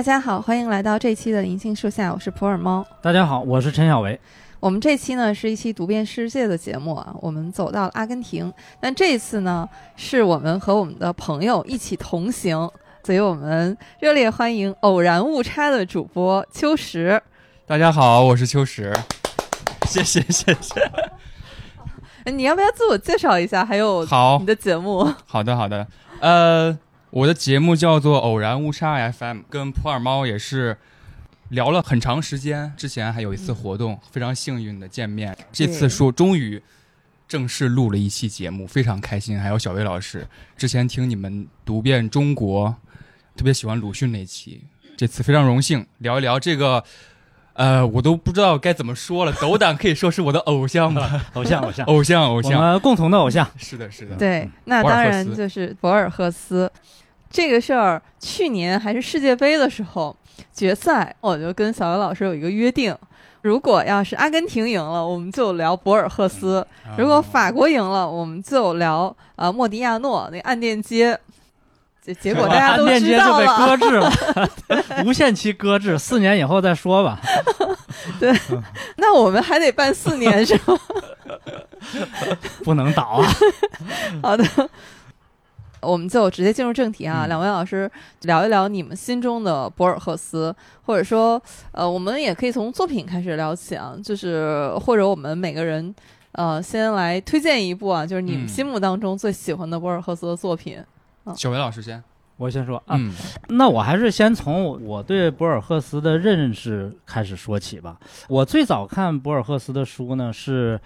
大家好，欢迎来到这期的银杏树下，我是普洱猫。大家好，我是陈小维。我们这期呢是一期读遍世界的节目啊，我们走到了阿根廷。但这次呢，是我们和我们的朋友一起同行，所以我们热烈欢迎偶然误差的主播秋实。大家好，我是秋实。谢谢谢谢。哎，你要不要自我介绍一下？还有好你的节目？好的好的。呃，我的节目叫做偶然误差 FM，跟普洱猫也是聊了很长时间。之前还有一次活动，非常幸运的见面。这次说终于正式录了一期节目，非常开心。还有小薇老师，之前听你们读遍中国，特别喜欢鲁迅那期。这次非常荣幸聊一聊这个。呃，我都不知道该怎么说了。斗胆可以说是我的偶像吧，偶像，偶像，偶像，偶像，我们共同的偶像。是的，是的。对，那当然就是博尔赫斯。这个事儿，去年还是世界杯的时候决赛，我就跟小刘老师有一个约定：如果要是阿根廷赢了，我们就聊博尔赫斯；如果法国赢了，我们就聊呃莫迪亚诺那暗电街。结结果大家都知道了，就被搁置了，无限期搁置，四年以后再说吧。对，那我们还得办四年是吗？不能倒啊！好的，我们就直接进入正题啊。两位老师聊一聊你们心中的博尔赫斯，或者说，呃，我们也可以从作品开始聊起啊。就是或者我们每个人，呃，先来推荐一部啊，就是你们心目当中最喜欢的博尔赫斯的作品。小维老师先，我先说啊，那我还是先从我对博尔赫斯的认识开始说起吧。我最早看博尔赫斯的书呢，是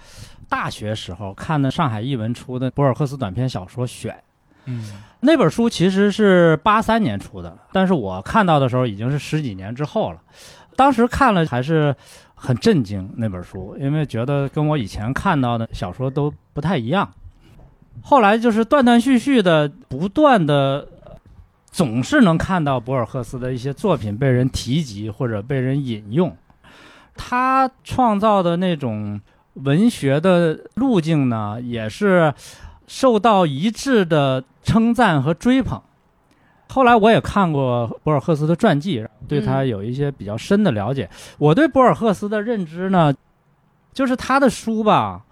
大学时候看的上海译文出的博尔赫斯短篇小说选。嗯，那本书其实是八三年出的，但是我看到的时候已经是十几年之后了。当时看了还是很震惊那本书，因为觉得跟我以前看到的小说都不太一样。后来就是断断续续的，不断的，总是能看到博尔赫斯的一些作品被人提及或者被人引用。他创造的那种文学的路径呢，也是受到一致的称赞和追捧。后来我也看过博尔赫斯的传记，对他有一些比较深的了解。我对博尔赫斯的认知呢，就是他的书吧。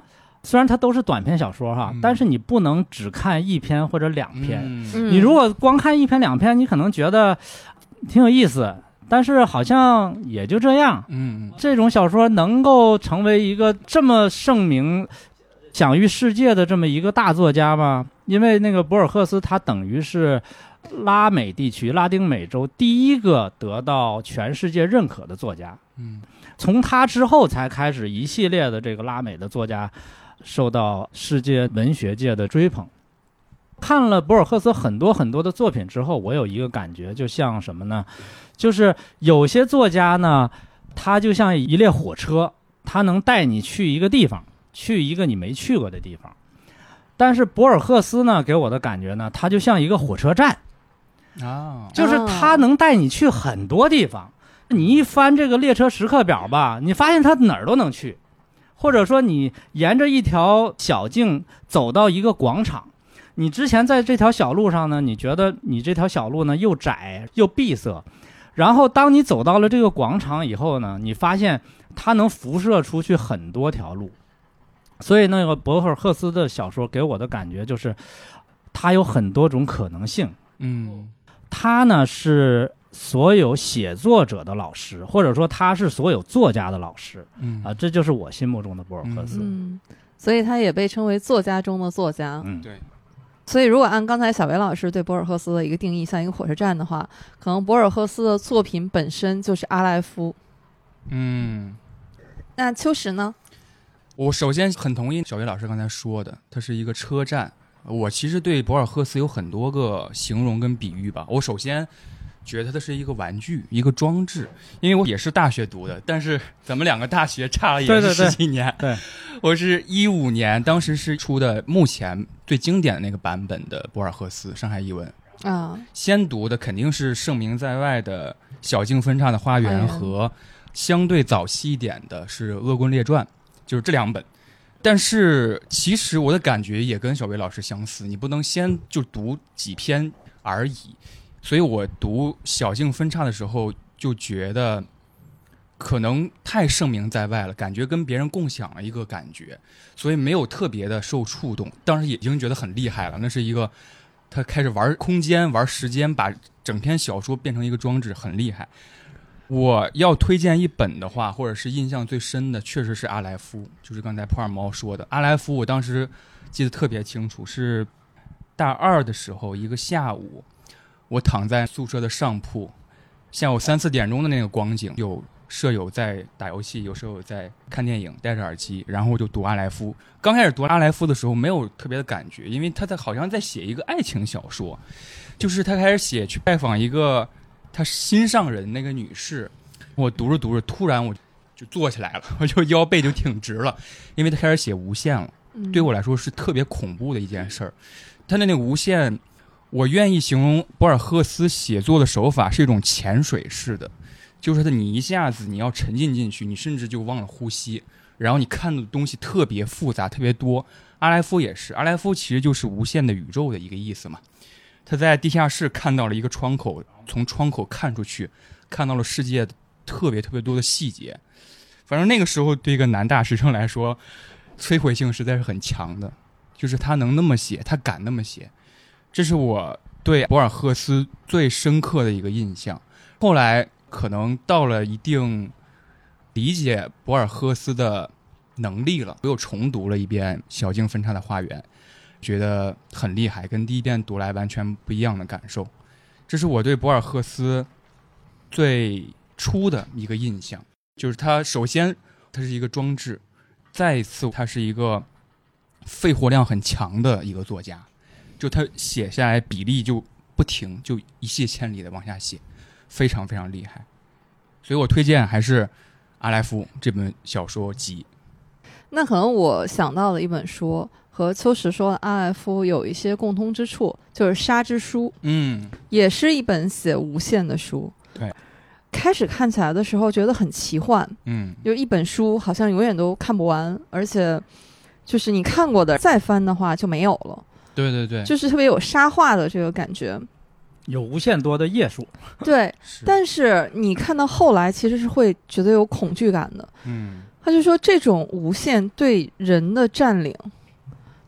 虽然它都是短篇小说哈，但是你不能只看一篇或者两篇。你如果光看一篇两篇，你可能觉得挺有意思，但是好像也就这样。嗯，这种小说能够成为一个这么盛名、享誉世界的这么一个大作家吗？因为那个博尔赫斯，他等于是拉美地区、拉丁美洲第一个得到全世界认可的作家。嗯，从他之后才开始一系列的这个拉美的作家。受到世界文学界的追捧。看了博尔赫斯很多很多的作品之后，我有一个感觉，就像什么呢？就是有些作家呢，他就像一列火车，他能带你去一个地方，去一个你没去过的地方。但是博尔赫斯呢，给我的感觉呢，他就像一个火车站啊，就是他能带你去很多地方。你一翻这个列车时刻表吧，你发现他哪儿都能去。或者说，你沿着一条小径走到一个广场，你之前在这条小路上呢，你觉得你这条小路呢又窄又闭塞，然后当你走到了这个广场以后呢，你发现它能辐射出去很多条路，所以那个博尔赫斯的小说给我的感觉就是，他有很多种可能性。嗯，他呢是。所有写作者的老师，或者说他是所有作家的老师，嗯啊，这就是我心目中的博尔赫斯。嗯，所以他也被称为作家中的作家。嗯，对。所以如果按刚才小维老师对博尔赫斯的一个定义，像一个火车站的话，可能博尔赫斯的作品本身就是阿莱夫。嗯，那秋实呢？我首先很同意小维老师刚才说的，它是一个车站。我其实对博尔赫斯有很多个形容跟比喻吧。我首先。觉得它是一个玩具，一个装置。因为我也是大学读的，但是咱们两个大学差了也是十几年。对，我是一五年，当时是出的目前最经典的那个版本的博尔赫斯上海译文啊。先读的肯定是盛名在外的《小径分岔的花园》和相对早期一点的是《恶棍列传》，就是这两本。但是其实我的感觉也跟小维老师相似，你不能先就读几篇而已。所以我读小径分叉的时候就觉得，可能太盛名在外了，感觉跟别人共享了一个感觉，所以没有特别的受触动。当时已经觉得很厉害了，那是一个他开始玩空间、玩时间，把整篇小说变成一个装置，很厉害。我要推荐一本的话，或者是印象最深的，确实是阿莱夫，就是刚才普尔猫说的阿莱夫。我当时记得特别清楚，是大二的时候，一个下午，我躺在宿舍的上铺，下午三四点钟的那个光景，有舍友在打游戏，有舍友在看电影，戴着耳机，然后我就读阿莱夫。刚开始读阿莱夫的时候，没有特别的感觉，因为他在好像在写一个爱情小说，就是他开始写去拜访一个。他心上人那个女士，我读着读着，突然我就坐起来了，我就腰背就挺直了，因为他开始写无限了。对我来说是特别恐怖的一件事儿。他的那个无限，我愿意形容博尔赫斯写作的手法是一种潜水式的，就是他你一下子你要沉浸进去，你甚至就忘了呼吸，然后你看的东西特别复杂，特别多。阿莱夫也是，阿莱夫其实就是无限的宇宙的一个意思嘛。他在地下室看到了一个窗口，从窗口看出去，看到了世界特别特别多的细节。反正那个时候对一个男大学生来说，摧毁性实在是很强的。就是他能那么写，他敢那么写，这是我对博尔赫斯最深刻的一个印象。后来可能到了一定理解博尔赫斯的能力了，我又重读了一遍《小径分叉的花园》。觉得很厉害，跟第一遍读来完全不一样的感受。这是我对博尔赫斯最初的一个印象，就是他首先他是一个装置，再一次他是一个肺活量很强的一个作家，就他写下来比例就不停，就一泻千里的往下写，非常非常厉害。所以我推荐还是阿莱夫这本小说集。那可能我想到了一本书。和秋实说的阿莱夫有一些共通之处，就是《沙之书》，嗯，也是一本写无限的书。对，开始看起来的时候觉得很奇幻，嗯，就一本书好像永远都看不完，而且就是你看过的再翻的话就没有了。对对对，就是特别有沙画的这个感觉，有无限多的页数。对，但是你看到后来其实是会觉得有恐惧感的。嗯，他就说这种无限对人的占领。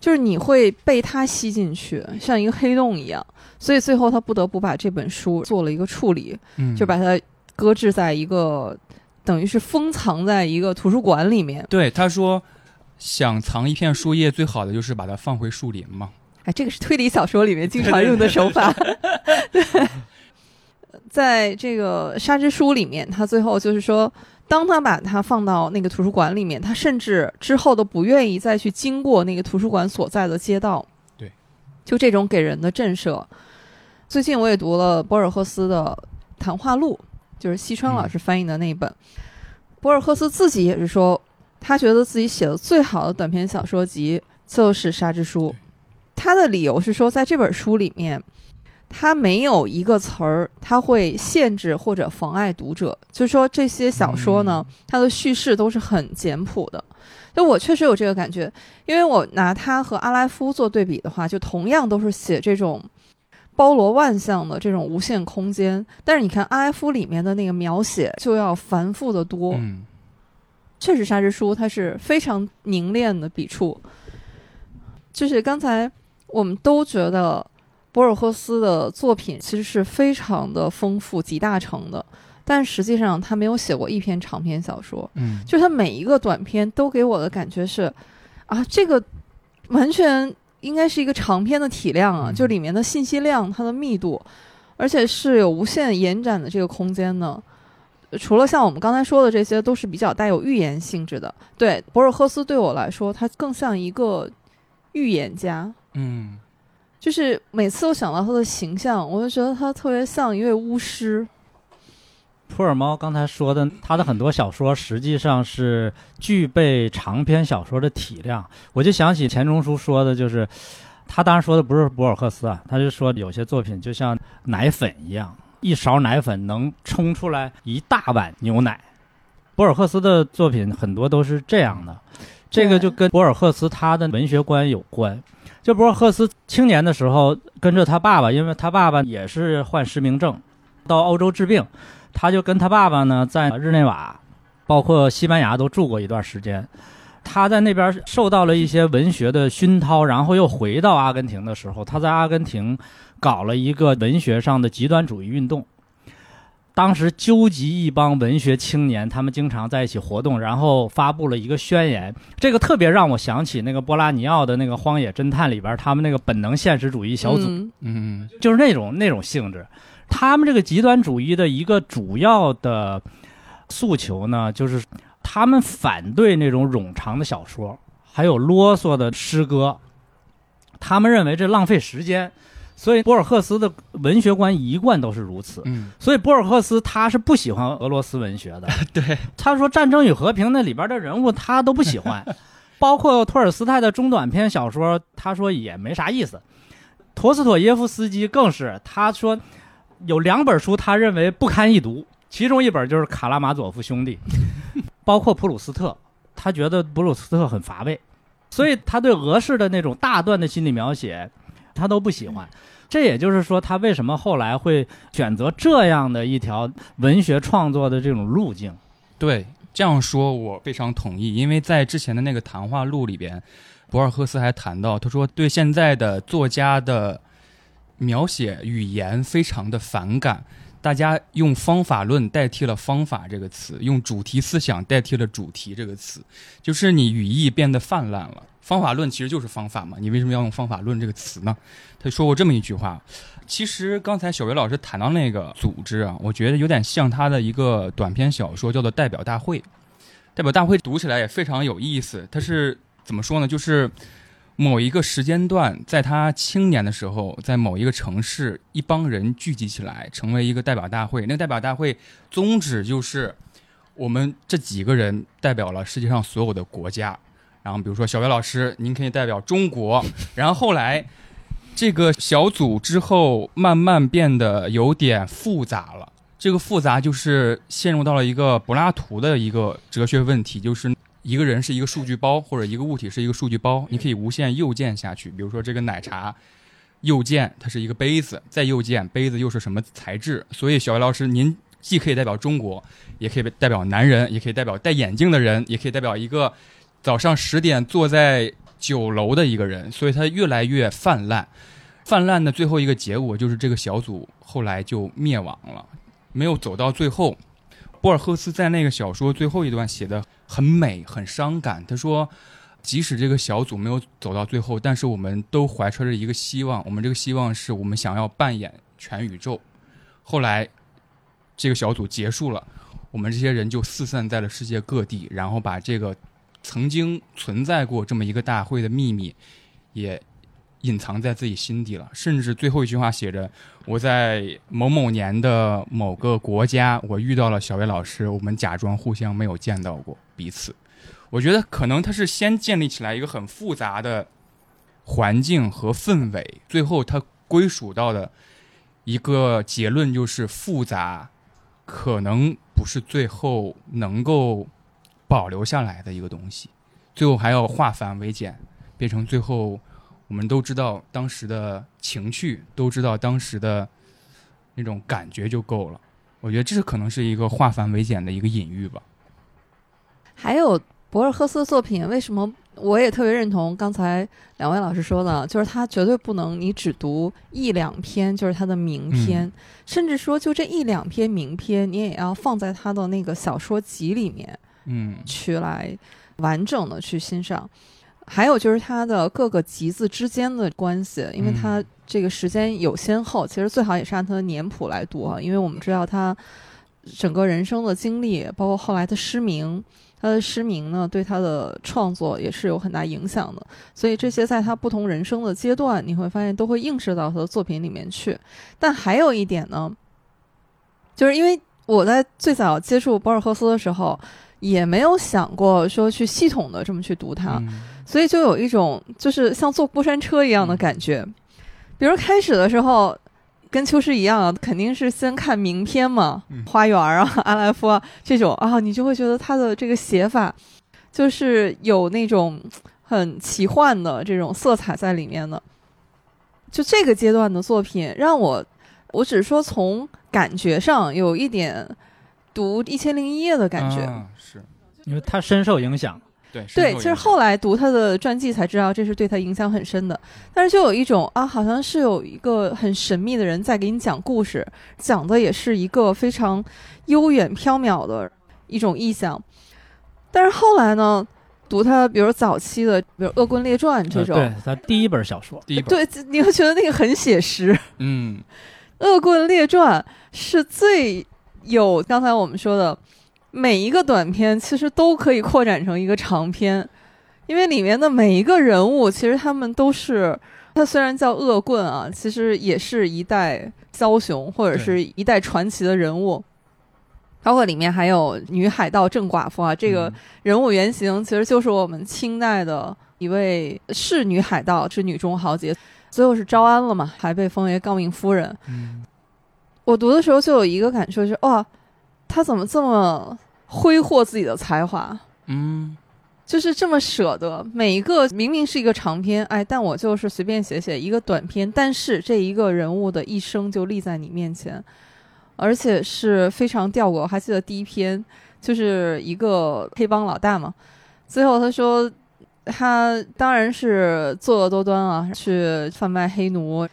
就是你会被它吸进去，像一个黑洞一样，所以最后他不得不把这本书做了一个处理，就把它搁置在一个，等于是封藏在一个图书馆里面。对，他说，想藏一片树叶，最好的就是把它放回树林嘛。哎，这个是推理小说里面经常用的手法。对，在这个《沙之书》里面，他最后就是说。当他把它放到那个图书馆里面，他甚至之后都不愿意再去经过那个图书馆所在的街道。对，就这种给人的震慑。最近我也读了博尔赫斯的《谈话录》，就是西川老师翻译的那一本。博尔赫斯自己也是说，他觉得自己写的最好的短篇小说集就是《沙之书》。他的理由是说，在这本书里面。他没有一个词儿，它会限制或者妨碍读者。就是说，这些小说呢，它的叙事都是很简朴的。就我确实有这个感觉，因为我拿它和阿莱夫做对比的话，就同样都是写这种包罗万象的这种无限空间。但是你看阿莱夫里面的那个描写就要繁复的多。嗯，确实，沙之书它是非常凝练的笔触。就是刚才我们都觉得。博尔赫斯的作品其实是非常的丰富、集大成的，但实际上他没有写过一篇长篇小说。嗯，就他每一个短篇都给我的感觉是，啊，这个完全应该是一个长篇的体量啊，就里面的信息量、它的密度，而且是有无限延展的这个空间呢。除了像我们刚才说的这些，都是比较带有预言性质的。对，博尔赫斯对我来说，他更像一个预言家。嗯。就是每次我想到他的形象，我就觉得他特别像一位巫师。普尔猫刚才说的，他的很多小说实际上是具备长篇小说的体量。我就想起钱钟书说的，就是他当然说的不是博尔赫斯啊，他就说有些作品就像奶粉一样，一勺奶粉能冲出来一大碗牛奶。博尔赫斯的作品很多都是这样的，这个就跟博尔赫斯他的文学观有关。这博赫斯青年的时候跟着他爸爸，因为他爸爸也是患失明症，到欧洲治病，他就跟他爸爸呢在日内瓦，包括西班牙都住过一段时间。他在那边受到了一些文学的熏陶，然后又回到阿根廷的时候，他在阿根廷搞了一个文学上的极端主义运动。当时纠集一帮文学青年，他们经常在一起活动，然后发布了一个宣言。这个特别让我想起那个波拉尼奥的那个《荒野侦探》里边，他们那个本能现实主义小组，嗯嗯就是那种那种性质。他们这个极端主义的一个主要的诉求呢，就是他们反对那种冗长的小说，还有啰嗦的诗歌。他们认为这浪费时间，所以博尔赫斯的文学观一贯都是如此。嗯，所以博尔赫斯他是不喜欢俄罗斯文学的。对，他说《战争与和平》那里边的人物他都不喜欢，包括托尔斯泰的中短篇小说，他说也没啥意思。陀思妥耶夫斯基更是，他说有两本书他认为不堪一读，其中一本就是《卡拉马佐夫兄弟 》，包括普鲁斯特，他觉得普鲁斯特很乏味，所以他对俄式的那种大段的心理描写，他都不喜欢。这也就是说，他为什么后来会选择这样的一条文学创作的这种路径。对，这样说我非常同意，因为在之前的那个谈话录里边，博尔赫斯还谈到，他说对现在的作家的描写语言非常的反感，大家用方法论代替了方法这个词，用主题思想代替了主题这个词，就是你语义变得泛滥了。方法论其实就是方法嘛，你为什么要用方法论这个词呢？他说过这么一句话。其实刚才小维老师谈到那个组织啊，我觉得有点像他的一个短篇小说，叫做《代表大会》。代表大会读起来也非常有意思。它是怎么说呢？就是某一个时间段，在他青年的时候，在某一个城市，一帮人聚集起来，成为一个代表大会。那个代表大会宗旨就是，我们这几个人代表了世界上所有的国家。然后比如说小维老师，您可以代表中国。然后后来这个小组之后慢慢变得有点复杂了。这个复杂就是陷入到了一个柏拉图的一个哲学问题，就是一个人是一个数据包，或者一个物体是一个数据包，你可以无限右键下去。比如说这个奶茶，右键它是一个杯子，再右键杯子又是什么材质？所以小维老师，您既可以代表中国，也可以代表男人，也可以代表戴眼镜的人，也可以代表一个早上十点坐在酒楼的一个人。所以它越来越泛滥。泛滥的最后一个结果就是这个小组后来就灭亡了，没有走到最后。博尔赫斯在那个小说最后一段写的很美，很伤感。他说，即使这个小组没有走到最后，但是我们都怀揣着一个希望，我们这个希望是我们想要扮演全宇宙。后来，这个小组结束了，我们这些人就四散在了世界各地，然后把这个曾经存在过这么一个大会的秘密，也隐藏在自己心底了。甚至最后一句话写着：“我在某某年的某个国家，我遇到了小薇老师，我们假装互相没有见到过彼此。”我觉得可能他是先建立起来一个很复杂的环境和氛围，最后他归属到的一个结论就是复杂，可能不是最后能够保留下来的一个东西，最后还要化繁为简，变成最后我们都知道当时的情绪，都知道当时的那种感觉就够了。我觉得这是可能是一个化繁为简的一个隐喻吧。还有博尔赫斯的作品，为什么我也特别认同刚才两位老师说的，就是他绝对不能你只读一两篇，就是他的名篇，嗯甚至说就这一两篇名篇，你也要放在他的那个小说集里面嗯去来完整的去欣赏。还有就是它的各个集子之间的关系，因为它嗯。这个时间有先后，其实最好也是按它的年谱来读啊，因为我们知道他整个人生的经历，包括后来的失明，他的失明呢对他的创作也是有很大影响的，所以这些在他不同人生的阶段，你会发现都会映射到他的作品里面去。但还有一点呢，就是因为我在最早接触博尔赫斯的时候，也没有想过说去系统的这么去读它，嗯所以就有一种就是像坐过山车一样的感觉。比如开始的时候，跟秋实一样啊，肯定是先看名篇嘛，嗯 花园啊、阿莱夫啊这种啊，你就会觉得他的这个写法就是有那种。很奇幻的这种色彩在里面的。就这个阶段的作品，让我，我只是说从感觉上有一点读《一千零一夜》的感觉。啊是因为他深受影响。对对，其实后来读他的传记才知道，这是对他影响很深的。但是就有一种啊，好像是有一个很神秘的人在给你讲故事，讲的也是一个非常悠远缥缈的一种意象。但是后来呢，读他比如早期的，比如《恶棍列传》这种，呃对他第一本小说，第一本，对，你会觉得那个很写实。嗯，《恶棍列传》是最有刚才我们说的每一个短片，其实都可以扩展成一个长篇，因为里面的每一个人物，其实他们都是，他虽然叫恶棍啊，其实也是一代枭雄或者是一代传奇的人物。包括里面还有女海盗郑寡妇啊，这个嗯。人物原型其实就是我们清代的一位是女海盗，是女中豪杰，最后是招安了嘛，还被封为诰命夫人。嗯。我读的时候就有一个感受，就是哇，他怎么这么挥霍自己的才华，嗯就是这么舍得。每一个明明是一个长篇，哎，但我就是随便写写一个短篇，但是这一个人物的一生就立在你面前，而且是非常吊诡。我还记得第一篇就是一个黑帮老大嘛，最后他说他当然是作恶多端啊，去贩卖黑奴。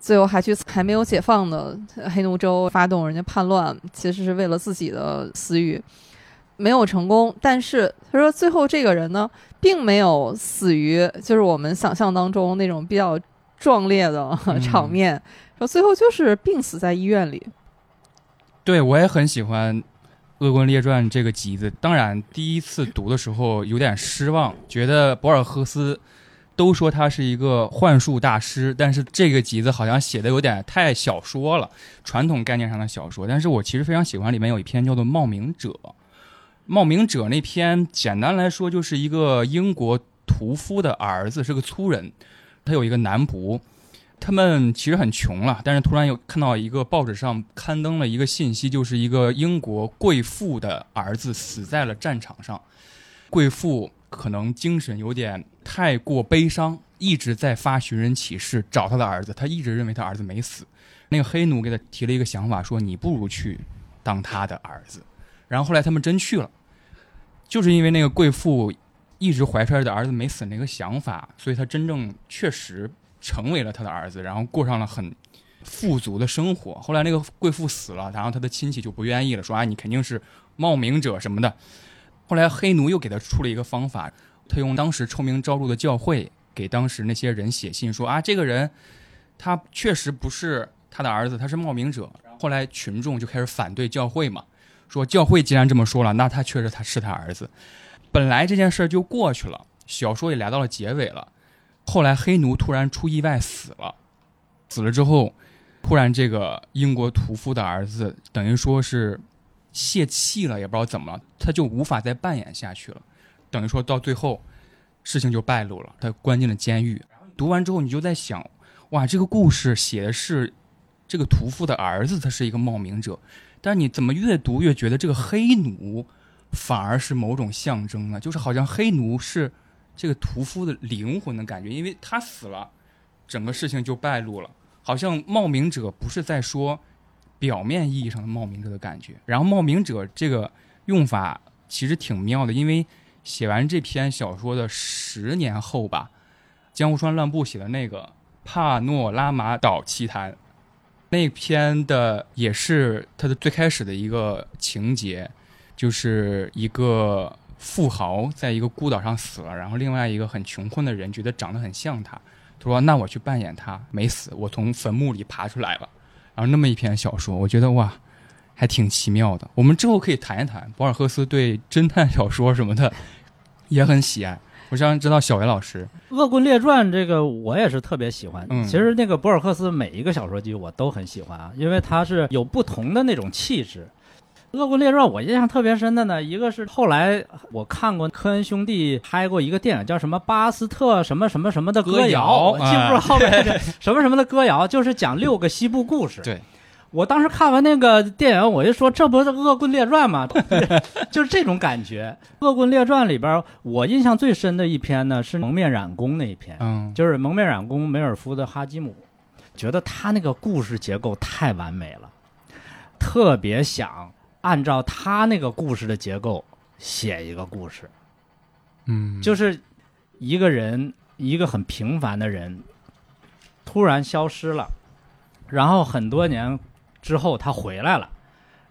最后还去还没有解放的黑奴州发动人家叛乱，其实是为了自己的私欲，没有成功。但是他说最后这个人呢，并没有死于就是我们想象当中那种比较壮烈的嗯 场面，说最后就是病死在医院里。对我也很喜欢《恶棍列传》这个集子。当然，第一次读的时候有点失望，觉得博尔赫斯都说他是一个幻术大师，但是这个集子好像写的有点太小说了，传统概念上的小说。但是我其实非常喜欢里面有一篇叫做《冒名者》。冒名者那篇，简单来说就是一个英国屠夫的儿子是个粗人，他有一个男仆，他们其实很穷了，但是突然有看到一个报纸上刊登了一个信息，就是一个英国贵妇的儿子死在了战场上。贵妇可能精神有点太过悲伤，一直在发寻人启事找他的儿子，他一直认为他儿子没死。那个黑奴给他提了一个想法，说你不如去当他的儿子。然后后来他们真去了，就是因为那个贵妇一直怀揣着儿子没死那个想法，所以他真正确实成为了他的儿子，然后过上了很富足的生活。后来那个贵妇死了，然后他的亲戚就不愿意了，说啊你肯定是冒名者什么的。后来黑奴又给他出了一个方法，他用当时臭名昭著的教会给当时那些人写信说啊这个人他确实不是他的儿子，他是冒名者。后来群众就开始反对教会嘛，说教会既然这么说了，那他确实他是他儿子。本来这件事儿就过去了，小说也来到了结尾了。后来黑奴突然出意外死了，死了之后，突然这个英国屠夫的儿子等于说是泄气了，也不知道怎么了，他就无法再扮演下去了。等于说到最后，事情就败露了，他关进了监狱。读完之后，你就在想，哇，这个故事写的是这个屠夫的儿子，他是一个冒名者，但你怎么越读越觉得这个黑奴反而是某种象征呢？就是好像黑奴是这个屠夫的灵魂的感觉，因为他死了，整个事情就败露了。好像冒名者不是在说表面意义上的冒名者的感觉，然后冒名者这个用法其实挺妙的，因为写完这篇小说的十年后吧，江户川乱步写的那个《帕诺拉马岛奇谭》，那篇的也是他的最开始的一个情节，就是一个富豪在一个孤岛上死了，然后另外一个很穷困的人觉得长得很像他，他说：“那我去扮演他，没死，我从坟墓里爬出来了。”然后那么一篇小说，我觉得哇，还挺奇妙的。我们之后可以谈一谈博尔赫斯对侦探小说什么的也很喜爱。我想知道小维老师，《恶棍列传》这个我也是特别喜欢。嗯其实那个博尔赫斯每一个小说集我都很喜欢啊，因为他是有不同的那种气质。《恶棍列传》我印象特别深的呢，一个是后来我看过科恩兄弟拍过一个电影，叫什么巴斯特什么什么什么的歌谣谣，记不住哎后面这个什么什么的歌谣，就是讲六个西部故事。对，我当时看完那个电影，我就说这不是《恶棍列传》吗？就是这种感觉。《恶棍列传》里边，我印象最深的一篇呢是蒙面染工那一篇，嗯，就是蒙面染工梅尔夫的哈基姆，觉得他那个故事结构太完美了，特别想按照他那个故事的结构写一个故事。嗯，就是一个人，一个很平凡的人，突然消失了，然后很多年之后他回来了，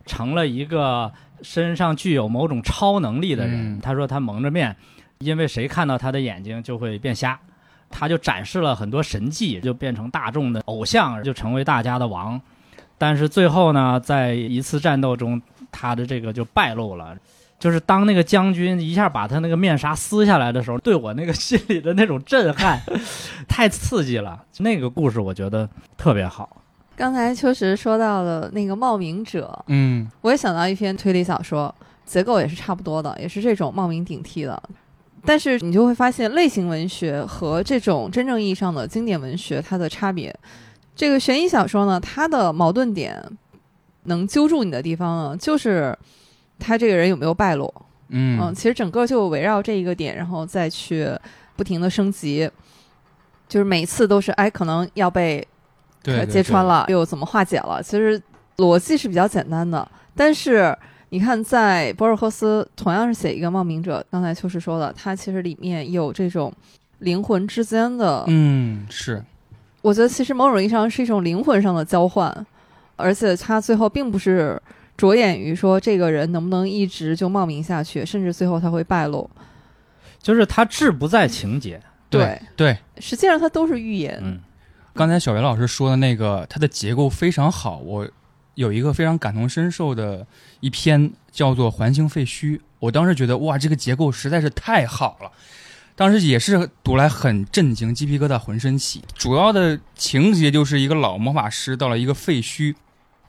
成了一个身上具有某种超能力的人。嗯他说他蒙着面，因为谁看到他的眼睛就会变瞎，他就展示了很多神迹，就变成大众的偶像，就成为大家的王。但是最后呢，在一次战斗中，他的这个就败露了。就是当那个将军一下把他那个面纱撕下来的时候，对我那个心里的那种震撼，太刺激了。那个故事我觉得特别好。刚才秋实说到了那个冒名者，嗯我也想到一篇推理小说，结构也是差不多的，也是这种冒名顶替的。但是你就会发现，类型文学和这种真正意义上的经典文学它的差别。这个悬疑小说呢，它的矛盾点能揪住你的地方呢，就是他这个人有没有败露。嗯。其实整个就围绕这一个点，然后再去不停的升级，就是每次都是哎，可能要被对，揭穿，了，又怎么化解了？其实逻辑是比较简单的，但是你看，在博尔赫斯同样是写一个冒名者，刚才秋实说的，他其实里面有这种灵魂之间的，嗯，是，我觉得其实某种意义上是一种灵魂上的交换，而且他最后并不是着眼于说这个人能不能一直就冒名下去，甚至最后他会败露。就是他志不在情节，对对。实际上他都是预言。嗯，刚才小袁老师说的那个，它的结构非常好。我有一个非常感同身受的一篇，叫做《环形废墟》。我当时觉得，哇，这个结构实在是太好了。当时也是读来很震惊，鸡皮疙瘩浑身起。主要的情节就是一个老魔法师到了一个废墟，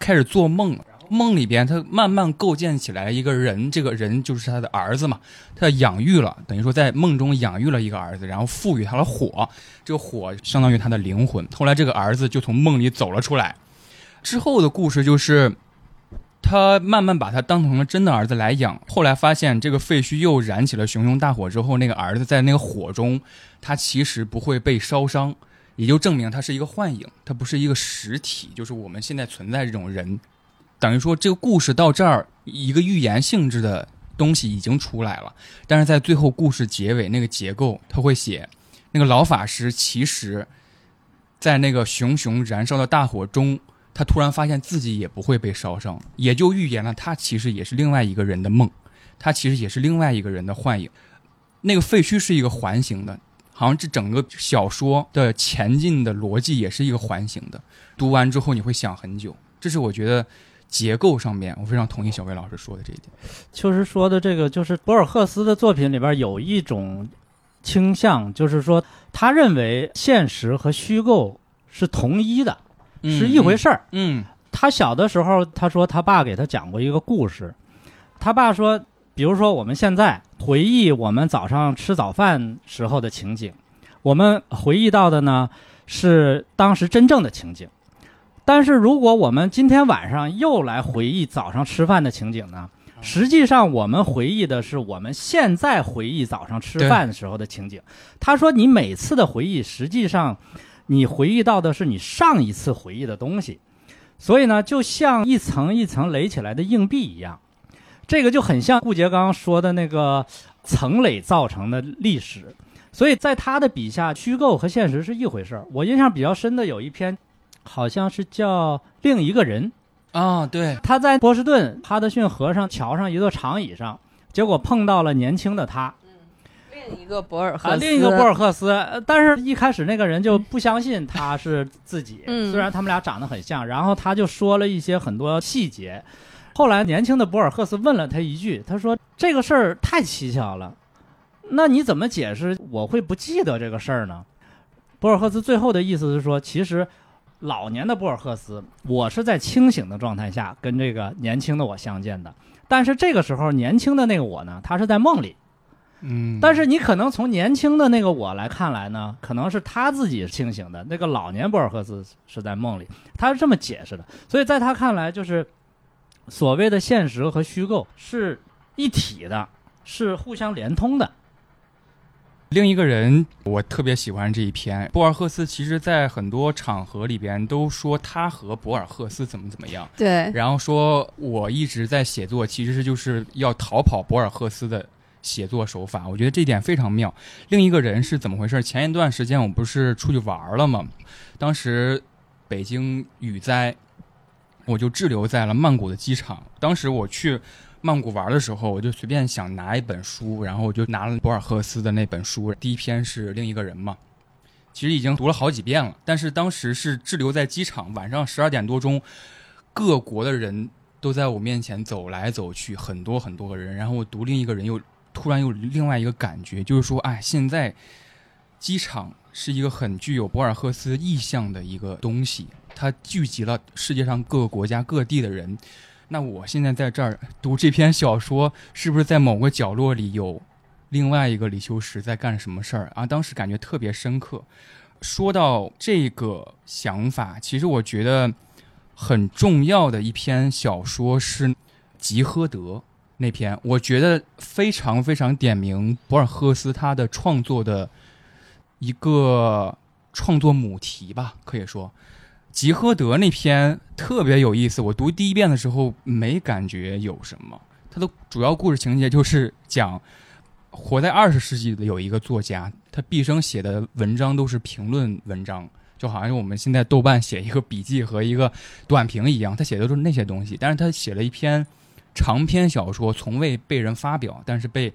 开始做梦。梦里边，他慢慢构建起来一个人，这个人就是他的儿子嘛。他养育了，等于说在梦中养育了一个儿子，然后赋予他了火，这个火相当于他的灵魂。后来这个儿子就从梦里走了出来，之后的故事就是他慢慢把他当成了真的儿子来养。后来发现这个废墟又燃起了熊熊大火之后，那个儿子在那个火中，他其实不会被烧伤，也就证明他是一个幻影，他不是一个实体，就是我们现在存在这种人。等于说这个故事到这儿，一个预言性质的东西已经出来了，但是在最后故事结尾那个结构，他会写那个老法师其实，在那个熊熊燃烧的大火中，他突然发现自己也不会被烧伤，也就预言了他其实也是另外一个人的梦，他其实也是另外一个人的幻影。那个废墟是一个环形的，好像这整个小说的前进的逻辑也是一个环形的。读完之后你会想很久，这是我觉得结构上面我非常同意小魏老师说的这一点。就是说的这个，就是博尔赫斯的作品里边有一种倾向，就是说他认为现实和虚构是同一的，是一回事儿。嗯他小的时候，他说他爸给他讲过一个故事，他爸说，比如说我们现在回忆我们早上吃早饭时候的情景，我们回忆到的呢是当时真正的情景。但是如果我们今天晚上又来回忆早上吃饭的情景呢？实际上，我们回忆的是我们现在回忆早上吃饭时候的情景。他说，你每次的回忆，实际上你回忆到的是你上一次回忆的东西。所以呢，就像一层一层垒起来的硬币一样，这个就很像顾颉刚说的那个层垒造成的历史。所以在他的笔下，虚构和现实是一回事儿。我印象比较深的有一篇，好像是叫《另一个人》，啊，对，他在波士顿哈德逊河上桥上一座长椅上，结果碰到了年轻的他，另一个博尔赫啊，斯，另一个博尔赫斯，呃但是一开始那个人就不相信他是自己，嗯虽然他们俩长得很像，然后他就说了一些很多细节。后来年轻的博尔赫斯问了他一句，他说：“这个事儿太蹊跷了，那你怎么解释我会不记得这个事儿呢？”博尔赫斯最后的意思是说，其实老年的博尔赫斯，我是在清醒的状态下跟这个年轻的我相见的，但是这个时候年轻的那个我呢，他是在梦里。嗯，但是你可能从年轻的那个我来看来呢，可能是他自己清醒的，那个老年博尔赫斯是在梦里，他是这么解释的。所以在他看来，就是所谓的现实和虚构是一体的，是互相连通的。另一个人，我特别喜欢这一篇。博尔赫斯其实，在很多场合里边都说他和博尔赫斯怎么怎么样，对，然后说我一直在写作，其实是就是要逃跑博尔赫斯的写作手法。我觉得这点非常妙。另一个人是怎么回事？前一段时间我不是出去玩了吗？当时北京雨灾，我就滞留在了曼谷的机场。当时我去。曼谷玩的时候，我就随便想拿一本书，然后我就拿了博尔赫斯的那本书。第一篇是另一个人嘛，其实已经读了好几遍了，但是当时是滞留在机场，晚上十二点多钟，各国的人都在我面前走来走去，很多很多个人。然后我读另一个人，又突然有另外一个感觉，就是说，哎，现在机场是一个很具有博尔赫斯意象的一个东西，它聚集了世界上各个国家各地的人。那我现在在这儿读这篇小说，是不是在某个角落里有另外一个李修石在干什么事儿啊？当时感觉特别深刻。说到这个想法，其实我觉得很重要的一篇小说是《吉诃德》那篇，我觉得非常非常点明博尔赫斯他的创作的一个创作母题吧，可以说。吉诃德那篇特别有意思，我读第一遍的时候没感觉有什么。它的主要故事情节就是讲活在二十世纪的有一个作家，他毕生写的文章都是评论文章，就好像我们现在豆瓣写一个笔记和一个短评一样，他写的都是那些东西。但是他写了一篇长篇小说，从未被人发表，但是被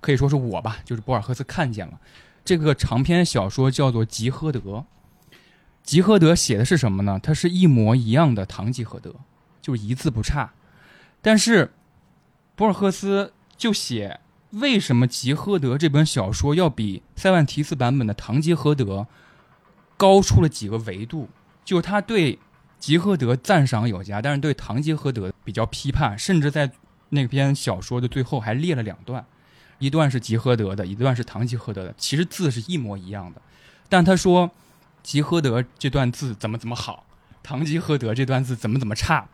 可以说是我吧，就是博尔赫斯看见了。这个长篇小说叫做《吉诃德》。吉诃德写的是什么呢？它是一模一样的《堂吉诃德》，就是一字不差。但是博尔赫斯就写为什么《吉诃德》这本小说要比塞万提斯版本的《堂吉诃德》高出了几个维度？就他对吉诃德赞赏有加，但是对堂吉诃德比较批判，甚至在那篇小说的最后还列了两段，一段是吉诃德的，一段是堂吉诃德的，其实字是一模一样的，但他说。吉诃德这段字怎么怎么好，堂吉诃德这段字怎么怎么差？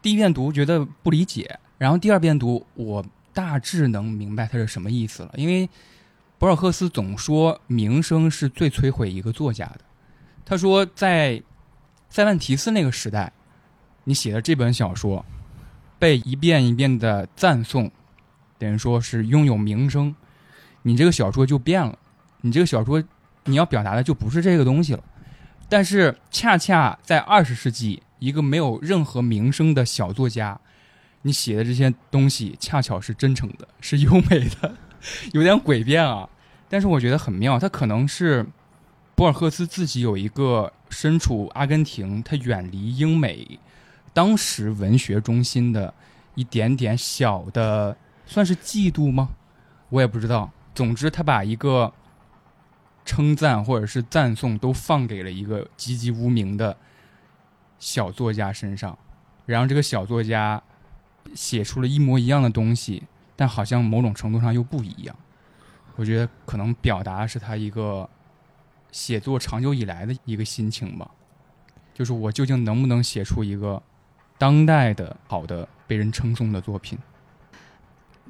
第一遍读觉得不理解，然后第二遍读我大致能明白他是什么意思了。因为博尔赫斯总说名声是最摧毁一个作家的。他说在塞万提斯那个时代，你写的这本小说被一遍一遍的赞颂，等于说是拥有名声，你这个小说就变了，你这个小说。你要表达的就不是这个东西了，但是恰恰在二十世纪，一个没有任何名声的小作家，你写的这些东西恰巧是真诚的，是优美的，有点诡辩啊。但是我觉得很妙，他可能是博尔赫斯自己有一个身处阿根廷，他远离英美当时文学中心的一点点小的，算是嫉妒吗？我也不知道。总之，他把一个。称赞或者是赞颂都放给了一个籍籍无名的小作家身上，然后这个小作家写出了一模一样的东西，但好像某种程度上又不一样。我觉得可能表达的是他一个写作长久以来的一个心情吧，就是我究竟能不能写出一个当代的好的被人称颂的作品？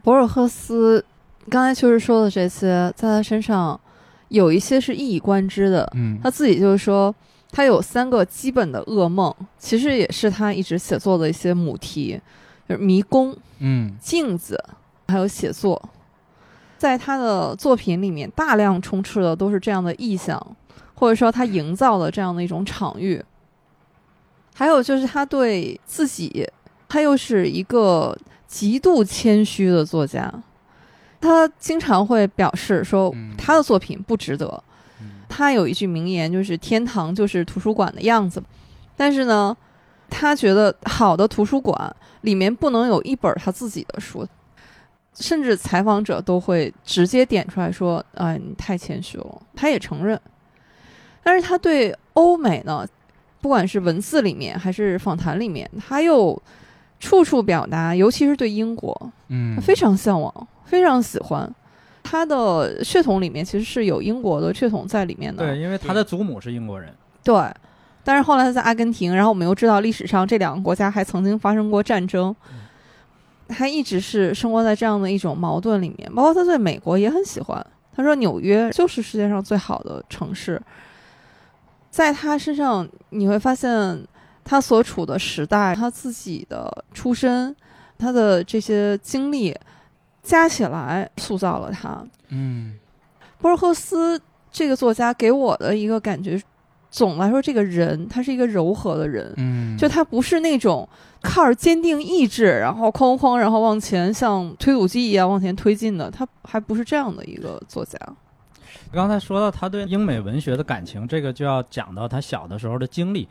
博尔赫斯刚才确实说的这些，在他身上。有一些是一以贯之的，嗯，他自己就是说，他有三个基本的噩梦，其实也是他一直写作的一些母题，就是迷宫，嗯，镜子，还有写作，在他的作品里面大量充斥的都是这样的意象，或者说他营造的这样的一种场域，还有就是他对自己，他又是一个极度谦虚的作家。他经常会表示说，他的作品不值得。他有一句名言，就是“天堂就是图书馆的样子”。但是呢，他觉得好的图书馆里面不能有一本他自己的书。甚至采访者都会直接点出来说：“哎，你太谦虚了。”他也承认。但是他对欧美呢，不管是文字里面还是访谈里面，他又处处表达，尤其是对英国，嗯，非常向往。非常喜欢，他的血统里面其实是有英国的血统在里面的。对，因为他的祖母是英国人。对，但是后来他在阿根廷，然后我们又知道历史上这两个国家还曾经发生过战争，他一直是生活在这样的一种矛盾里面。包括他对美国也很喜欢，他说纽约就是世界上最好的城市。在他身上你会发现，他所处的时代、他自己的出身、他的这些经历加起来塑造了他。嗯，博尔赫斯这个作家给我的一个感觉，总来说，这个人他是一个柔和的人，嗯，就他不是那种靠着坚定意志，然后哐哐，然后往前像推土机一样往前推进的，他还不是这样的一个作家。刚才说到他对英美文学的感情，这个就要讲到他小的时候的经历。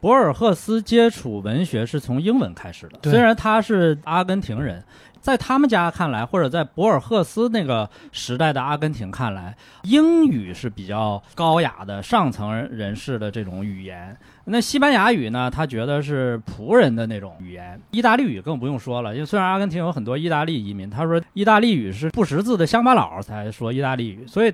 博尔赫斯接触文学是从英文开始的，虽然他是阿根廷人，在他们家看来，或者在博尔赫斯那个时代的阿根廷看来，英语是比较高雅的上层人士的这种语言。那西班牙语呢，他觉得是仆人的那种语言。意大利语更不用说了，因为虽然阿根廷有很多意大利移民，他说意大利语是不识字的乡巴佬才说意大利语，所以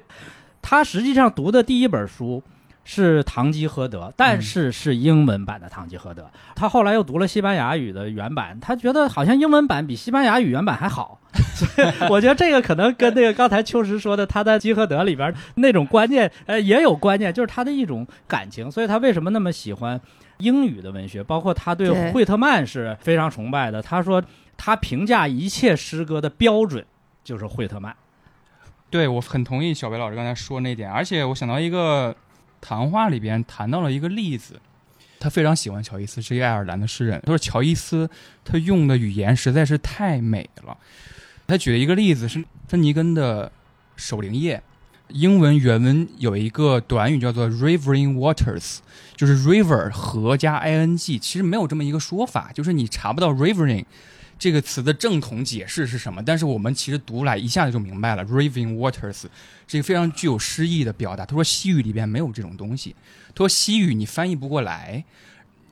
他实际上读的第一本书是《堂吉诃德》，但是是英文版的《堂吉诃德》。他后来又读了西班牙语的原版，他觉得好像英文版比西班牙语原版还好。所以我觉得这个可能跟那个刚才秋实说的他在《吉诃德》里边那种观念，呃，也有观念，就是他的一种感情。所以他为什么那么喜欢英语的文学？包括他对对惠特曼是非常崇拜的。他说他评价一切诗歌的标准就是惠特曼。对我很同意小白老师刚才说那一点，而且我想到一个谈话里边谈到了一个例子，他非常喜欢乔伊斯，是一个爱尔兰的诗人。他说乔伊斯他用的语言实在是太美了。他举了一个例子是芬尼根的《守灵夜》，英文原文有一个短语叫做 “rivering waters”，就是 “river” 河加 ing，其实没有这么一个说法，就是你查不到 “rivering”。这个词的正统解释是什么？但是我们其实读来一下子就明白了，“raving waters” 是一个非常具有诗意的表达。他说西语里边没有这种东西，他说西语你翻译不过来。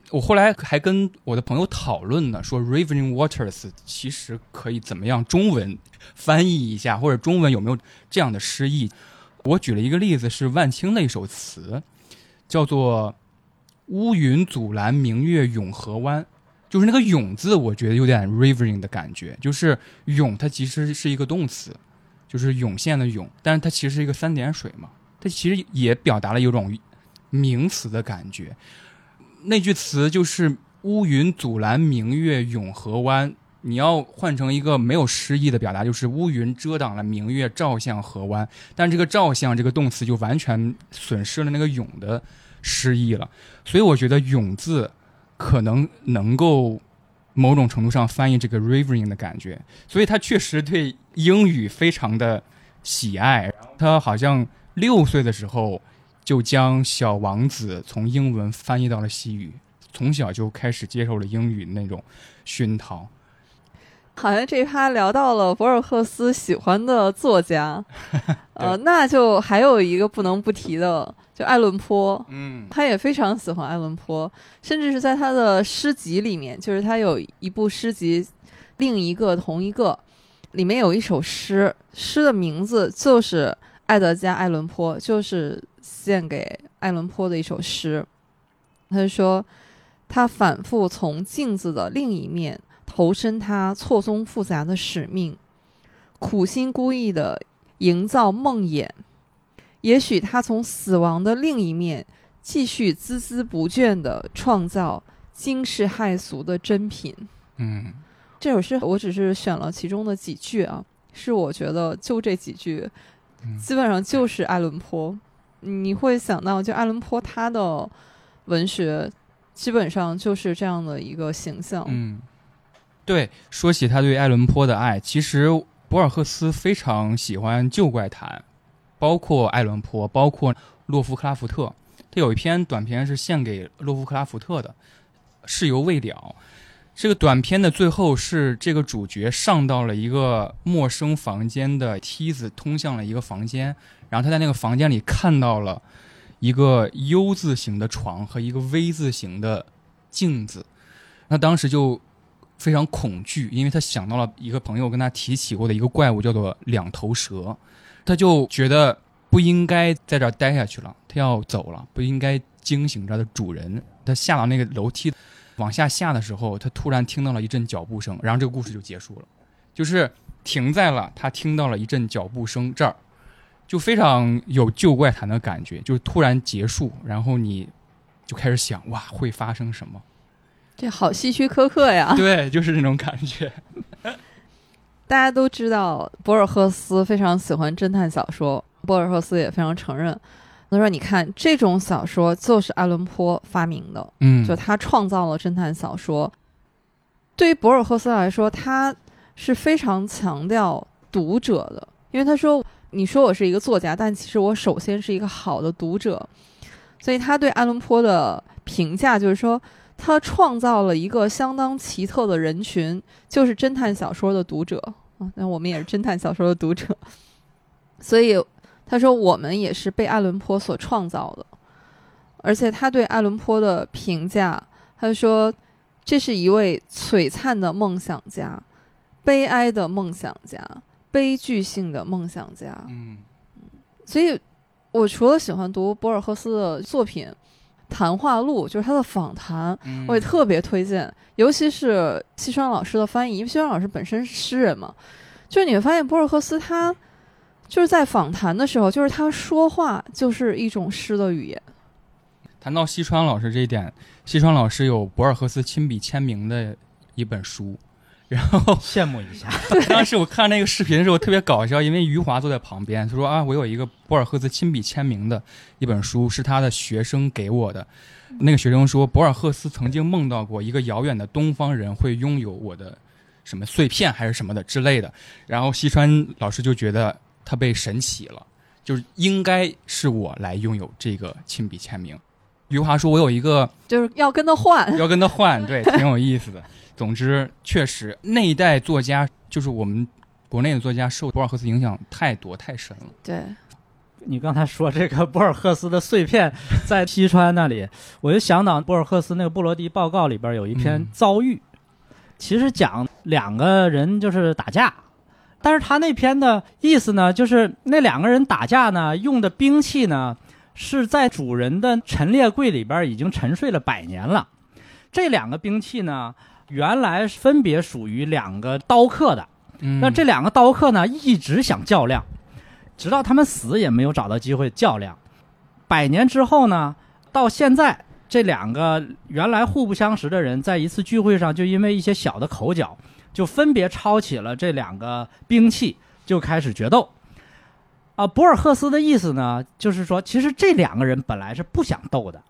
我后来还跟我的朋友讨论呢，说 “raving waters” 其实可以怎么样中文翻译一下，或者中文有没有这样的诗意？我举了一个例子，是万青的一首词，叫做“乌云阻拦明月永河湾”。就是那个“涌”字，我觉得有点 rivering 的感觉。就是“涌”，它其实是一个动词，就是涌现的“涌”，但是它其实是一个三点水嘛，它其实也表达了有种名词的感觉。那句词就是“乌云阻拦明月涌河湾”，你要换成一个没有诗意的表达，就是乌云遮挡了明月，照向河湾。但这个“照向”这个动词就完全损失了那个“涌”的诗意了。所以我觉得“涌”字。可能能够某种程度上翻译这个 rivering 的感觉，所以他确实对英语非常的喜爱。他好像六岁的时候就将《小王子》从英文翻译到了西语，从小就开始接受了英语那种熏陶。好像这一趴聊到了博尔赫斯喜欢的作家，呃，那就还有一个不能不提的，就爱伦坡。嗯，他也非常喜欢爱伦坡，甚至是在他的诗集里面，就是他有一部诗集，另一个同一个，里面有一首诗，诗的名字就是爱德加·爱伦坡，就是献给爱伦坡的一首诗。他说，他反复从镜子的另一面。投身他错综复杂的使命，苦心孤诣的营造梦魇。也许他从死亡的另一面继续孜孜不倦地创造惊世骇俗的珍品。嗯，这首诗我只是选了其中的几句啊，是我觉得就这几句，基本上就是爱伦坡。你会想到，就爱伦坡他的文学基本上就是这样的一个形象。嗯。对，说起他对爱伦坡的爱，其实博尔赫斯非常喜欢旧怪谈，包括爱伦坡，包括洛夫克拉福特。他有一篇短篇是献给洛夫克拉福特的，《事由未了》。这个短片的最后是这个主角上到了一个陌生房间的梯子，通向了一个房间，然后他在那个房间里看到了一个 U 字形的床和一个 V 字形的镜子，那当时就。非常恐惧，因为他想到了一个朋友跟他提起过的一个怪物，叫做两头蛇，他就觉得不应该在这儿待下去了，他要走了，不应该惊醒这的主人。他下到那个楼梯往下下的时候，他突然听到了一阵脚步声，然后这个故事就结束了，就是停在了他听到了一阵脚步声这儿，就非常有旧怪谈的感觉，就是突然结束，然后你就开始想哇会发生什么。这好希区柯克呀！对，就是那种感觉。大家都知道，博尔赫斯非常喜欢侦探小说，博尔赫斯也非常承认。他说：“你看，这种小说就是爱伦坡发明的，嗯，就他创造了侦探小说。对于博尔赫斯来说，他是非常强调读者的，因为他说：‘你说我是一个作家，但其实我首先是一个好的读者。’所以他对爱伦坡的评价就是说。”他创造了一个相当奇特的人群，就是侦探小说的读者啊。那我们也是侦探小说的读者，所以他说我们也是被爱伦坡所创造的。而且他对爱伦坡的评价，他说这是一位璀璨的梦想家，悲哀的梦想家，悲剧性的梦想家。嗯，所以我除了喜欢读博尔赫斯的作品。谈话录就是他的访谈，我也特别推荐，尤其是西川老师的翻译，因为西川老师本身是诗人嘛。就是你会发现博尔赫斯他就是在访谈的时候，就是他说话就是一种诗的语言。谈到西川老师这一点，西川老师有博尔赫斯亲笔签名的一本书。然后 羡慕一下。当时我看那个视频的时候特别搞笑，因为余华坐在旁边，他说啊，我有一个博尔赫斯亲笔签名的一本书，是他的学生给我的。那个学生说，博尔赫斯曾经梦到过一个遥远的东方人会拥有我的什么碎片还是什么的之类的。然后西川老师就觉得他被神启了，就是应该是我来拥有这个亲笔签名。余华说，我有一个就是要跟他换，要跟他换，对，挺有意思的。总之，确实那一代作家，就是我们国内的作家，受博尔赫斯影响太多太深了。对，你刚才说这个博尔赫斯的碎片在西川那里，我就想到博尔赫斯那个布罗迪报告里边有一篇遭遇，其实讲两个人就是打架，但是他那篇的意思呢，就是那两个人打架呢，用的兵器呢是在主人的陈列柜里边已经沉睡了百年了，这两个兵器呢。原来分别属于两个刀客的，那这两个刀客呢，一直想较量，直到他们死也没有找到机会较量。百年之后呢，到现在这两个原来互不相识的人，在一次聚会上，就因为一些小的口角，就分别抄起了这两个兵器，就开始决斗。啊，博尔赫斯的意思呢，就是说，其实这两个人本来是不想斗的，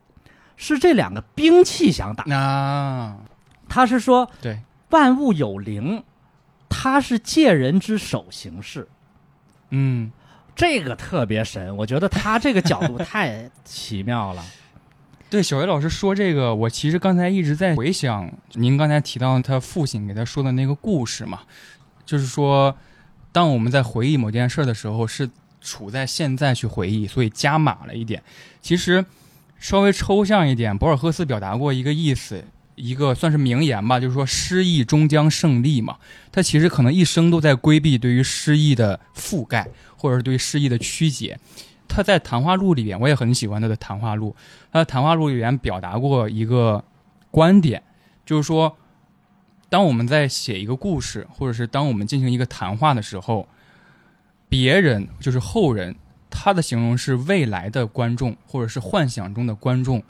是这两个兵器想打啊。他是说，对，万物有灵，他是借人之手行事，嗯，这个特别神，我觉得他这个角度太奇妙了。对，小薇老师说这个，我其实刚才一直在回想您刚才提到他父亲给他说的那个故事嘛，就是说，当我们在回忆某件事的时候，是处在现在去回忆，所以加码了一点。其实稍微抽象一点，博尔赫斯表达过一个意思。一个算是名言吧，就是说失意终将胜利嘛。他其实可能一生都在规避对于失意的覆盖，或者是对失意的曲解。他在谈话录里边，我也很喜欢他的谈话录。他的谈话录里边表达过一个观点，就是说，当我们在写一个故事，或者是当我们进行一个谈话的时候，别人就是后人，他的形容是未来的观众，或者是幻想中的观众。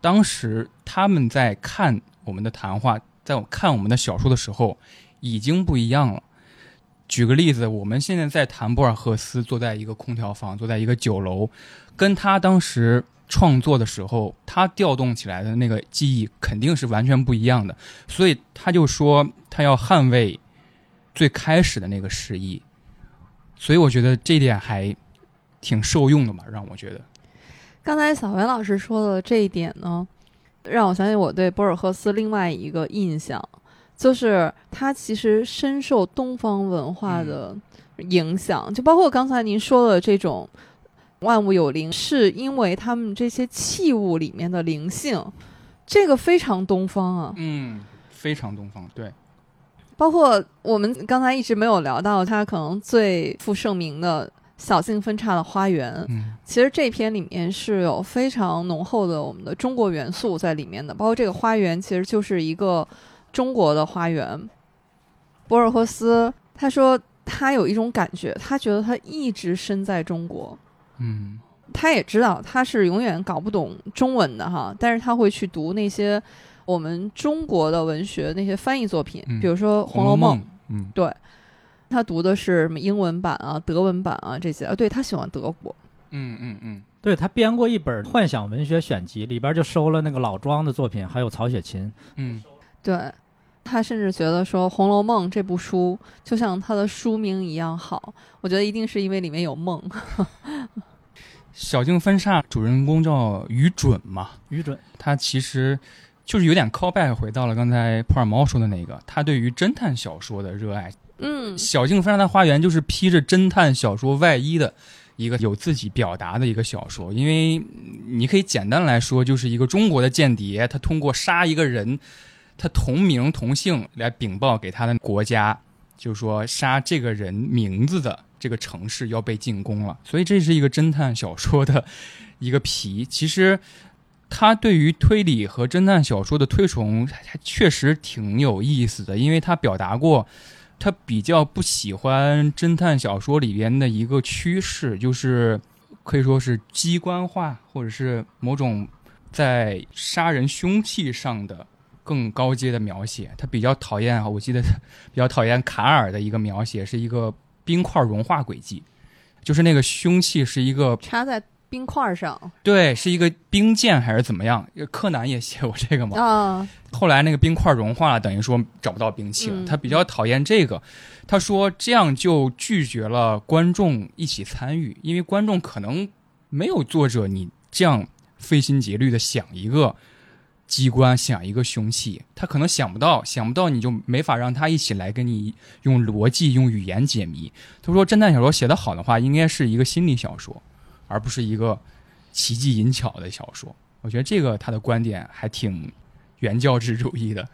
当时他们在看我们的谈话，在看我们的小说的时候，已经不一样了。举个例子，我们现在在谈博尔赫斯，坐在一个空调房，坐在一个酒楼，跟他当时创作的时候，他调动起来的那个记忆肯定是完全不一样的。所以他就说，他要捍卫最开始的那个诗意。所以我觉得这点还挺受用的嘛，让我觉得。刚才小袁老师说的这一点呢，让我想起我对博尔赫斯另外一个印象，就是他其实深受东方文化的影响，就包括刚才您说的这种万物有灵，是因为他们这些器物里面的灵性，这个非常东方啊。嗯，非常东方，对。包括我们刚才一直没有聊到，他可能最负盛名的小径分叉的花园。嗯。其实这篇里面是有非常浓厚的我们的中国元素在里面的，包括这个花园其实就是一个中国的花园。博尔赫斯他说他有一种感觉，他觉得他一直身在中国，嗯。他也知道他是永远搞不懂中文的哈，但是他会去读那些我们中国的文学那些翻译作品，嗯。比如说《《红楼梦》，嗯。对，他读的是什么英文版啊、德文版啊这些啊，对他喜欢德国。嗯嗯嗯对他编过一本幻想文学选集，里边就收了那个老庄的作品，还有曹雪芹。嗯对他甚至觉得说《红楼梦》这部书就像它的书名一样好，我觉得一定是因为里面有梦。小径分叉主人公叫于准嘛，于准，他其实就是有点 callback 回到了刚才普尔猫说的那个，他对于侦探小说的热爱。嗯，小径分叉的花园就是披着侦探小说外衣的一个有自己表达的一个小说，因为你可以简单来说，就是一个中国的间谍，他通过杀一个人，他同名同姓来禀报给他的国家，就是说杀这个人名字的这个城市要被进攻了，所以这是一个侦探小说的一个皮。其实他对于推理和侦探小说的推崇，还确实挺有意思的，因为他表达过。他比较不喜欢侦探小说里边的一个趋势，就是可以说是机关化，或者是某种在杀人凶器上的更高阶的描写。他比较讨厌啊，我记得比较讨厌卡尔的一个描写是一个冰块融化轨迹，就是那个凶器是一个插在冰块上对，是一个冰剑还是怎么样？柯南也写过这个嘛。啊，后来那个冰块融化了，等于说找不到兵器了。嗯他比较讨厌这个，他说这样就拒绝了观众一起参与，因为观众可能没有作者你这样费心竭虑的想一个机关，想一个凶器，他可能想不到，想不到你就没法让他一起来跟你用逻辑、用语言解谜。他说侦探小说写得好的话，应该是一个心理小说，而不是一个奇技淫巧的小说。我觉得这个他的观点还挺原教旨主义的。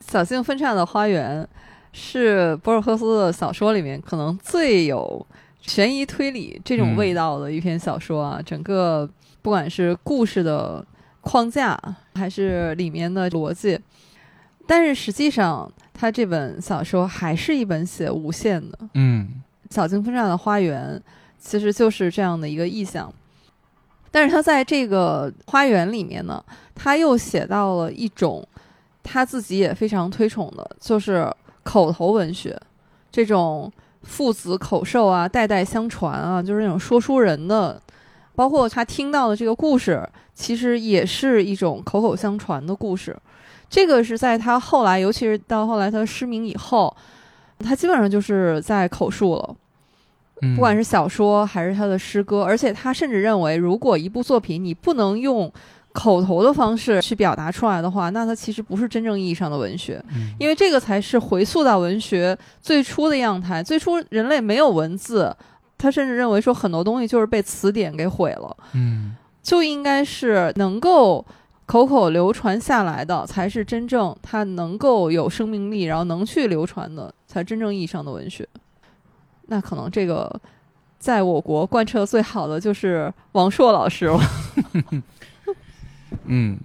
小径分岔的花园是博尔赫斯的小说里面可能最有悬疑推理这种嗯味道的一篇小说啊，整个不管是故事的框架还是里面的逻辑，但是实际上他这本小说还是一本写无限的。嗯小径分岔的花园其实就是这样的一个意象。但是他在这个花园里面呢，他又写到了一种他自己也非常推崇的，就是口头文学，这种父子口授啊、代代相传啊，就是那种说书人的，包括他听到的这个故事，其实也是一种口口相传的故事。这个是在他后来，尤其是到后来他失明以后，他基本上就是在口述了。嗯，不管是小说还是他的诗歌，而且他甚至认为，如果一部作品你不能用口头的方式去表达出来的话，那它其实不是真正意义上的文学，嗯因为这个才是回溯到文学最初的样态。最初人类没有文字，他甚至认为说很多东西就是被词典给毁了，嗯就应该是能够。口口流传下来的才是真正它能够有生命力，然后能去流传的，才真正意义上的文学。那可能这个在我国贯彻最好的就是王朔老师了。嗯，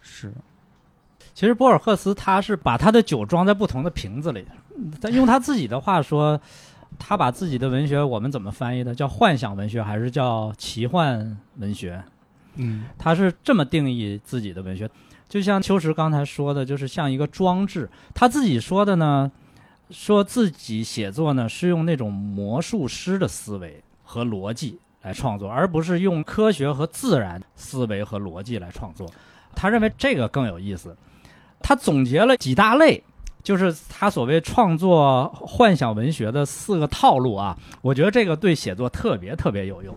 是其实博尔赫斯他是把他的酒装在不同的瓶子里，他用他自己的话说，他把自己的文学我们怎么翻译的？叫幻想文学还是叫奇幻文学？嗯他是这么定义自己的文学，就像秋实刚才说的，就是像一个装置。他自己说的呢，说自己写作呢是用那种魔术师的思维和逻辑来创作，而不是用科学和自然思维和逻辑来创作。他认为这个更有意思。他总结了几大类，就是他所谓创作幻想文学的四个套路啊。我觉得这个对写作特别特别有用。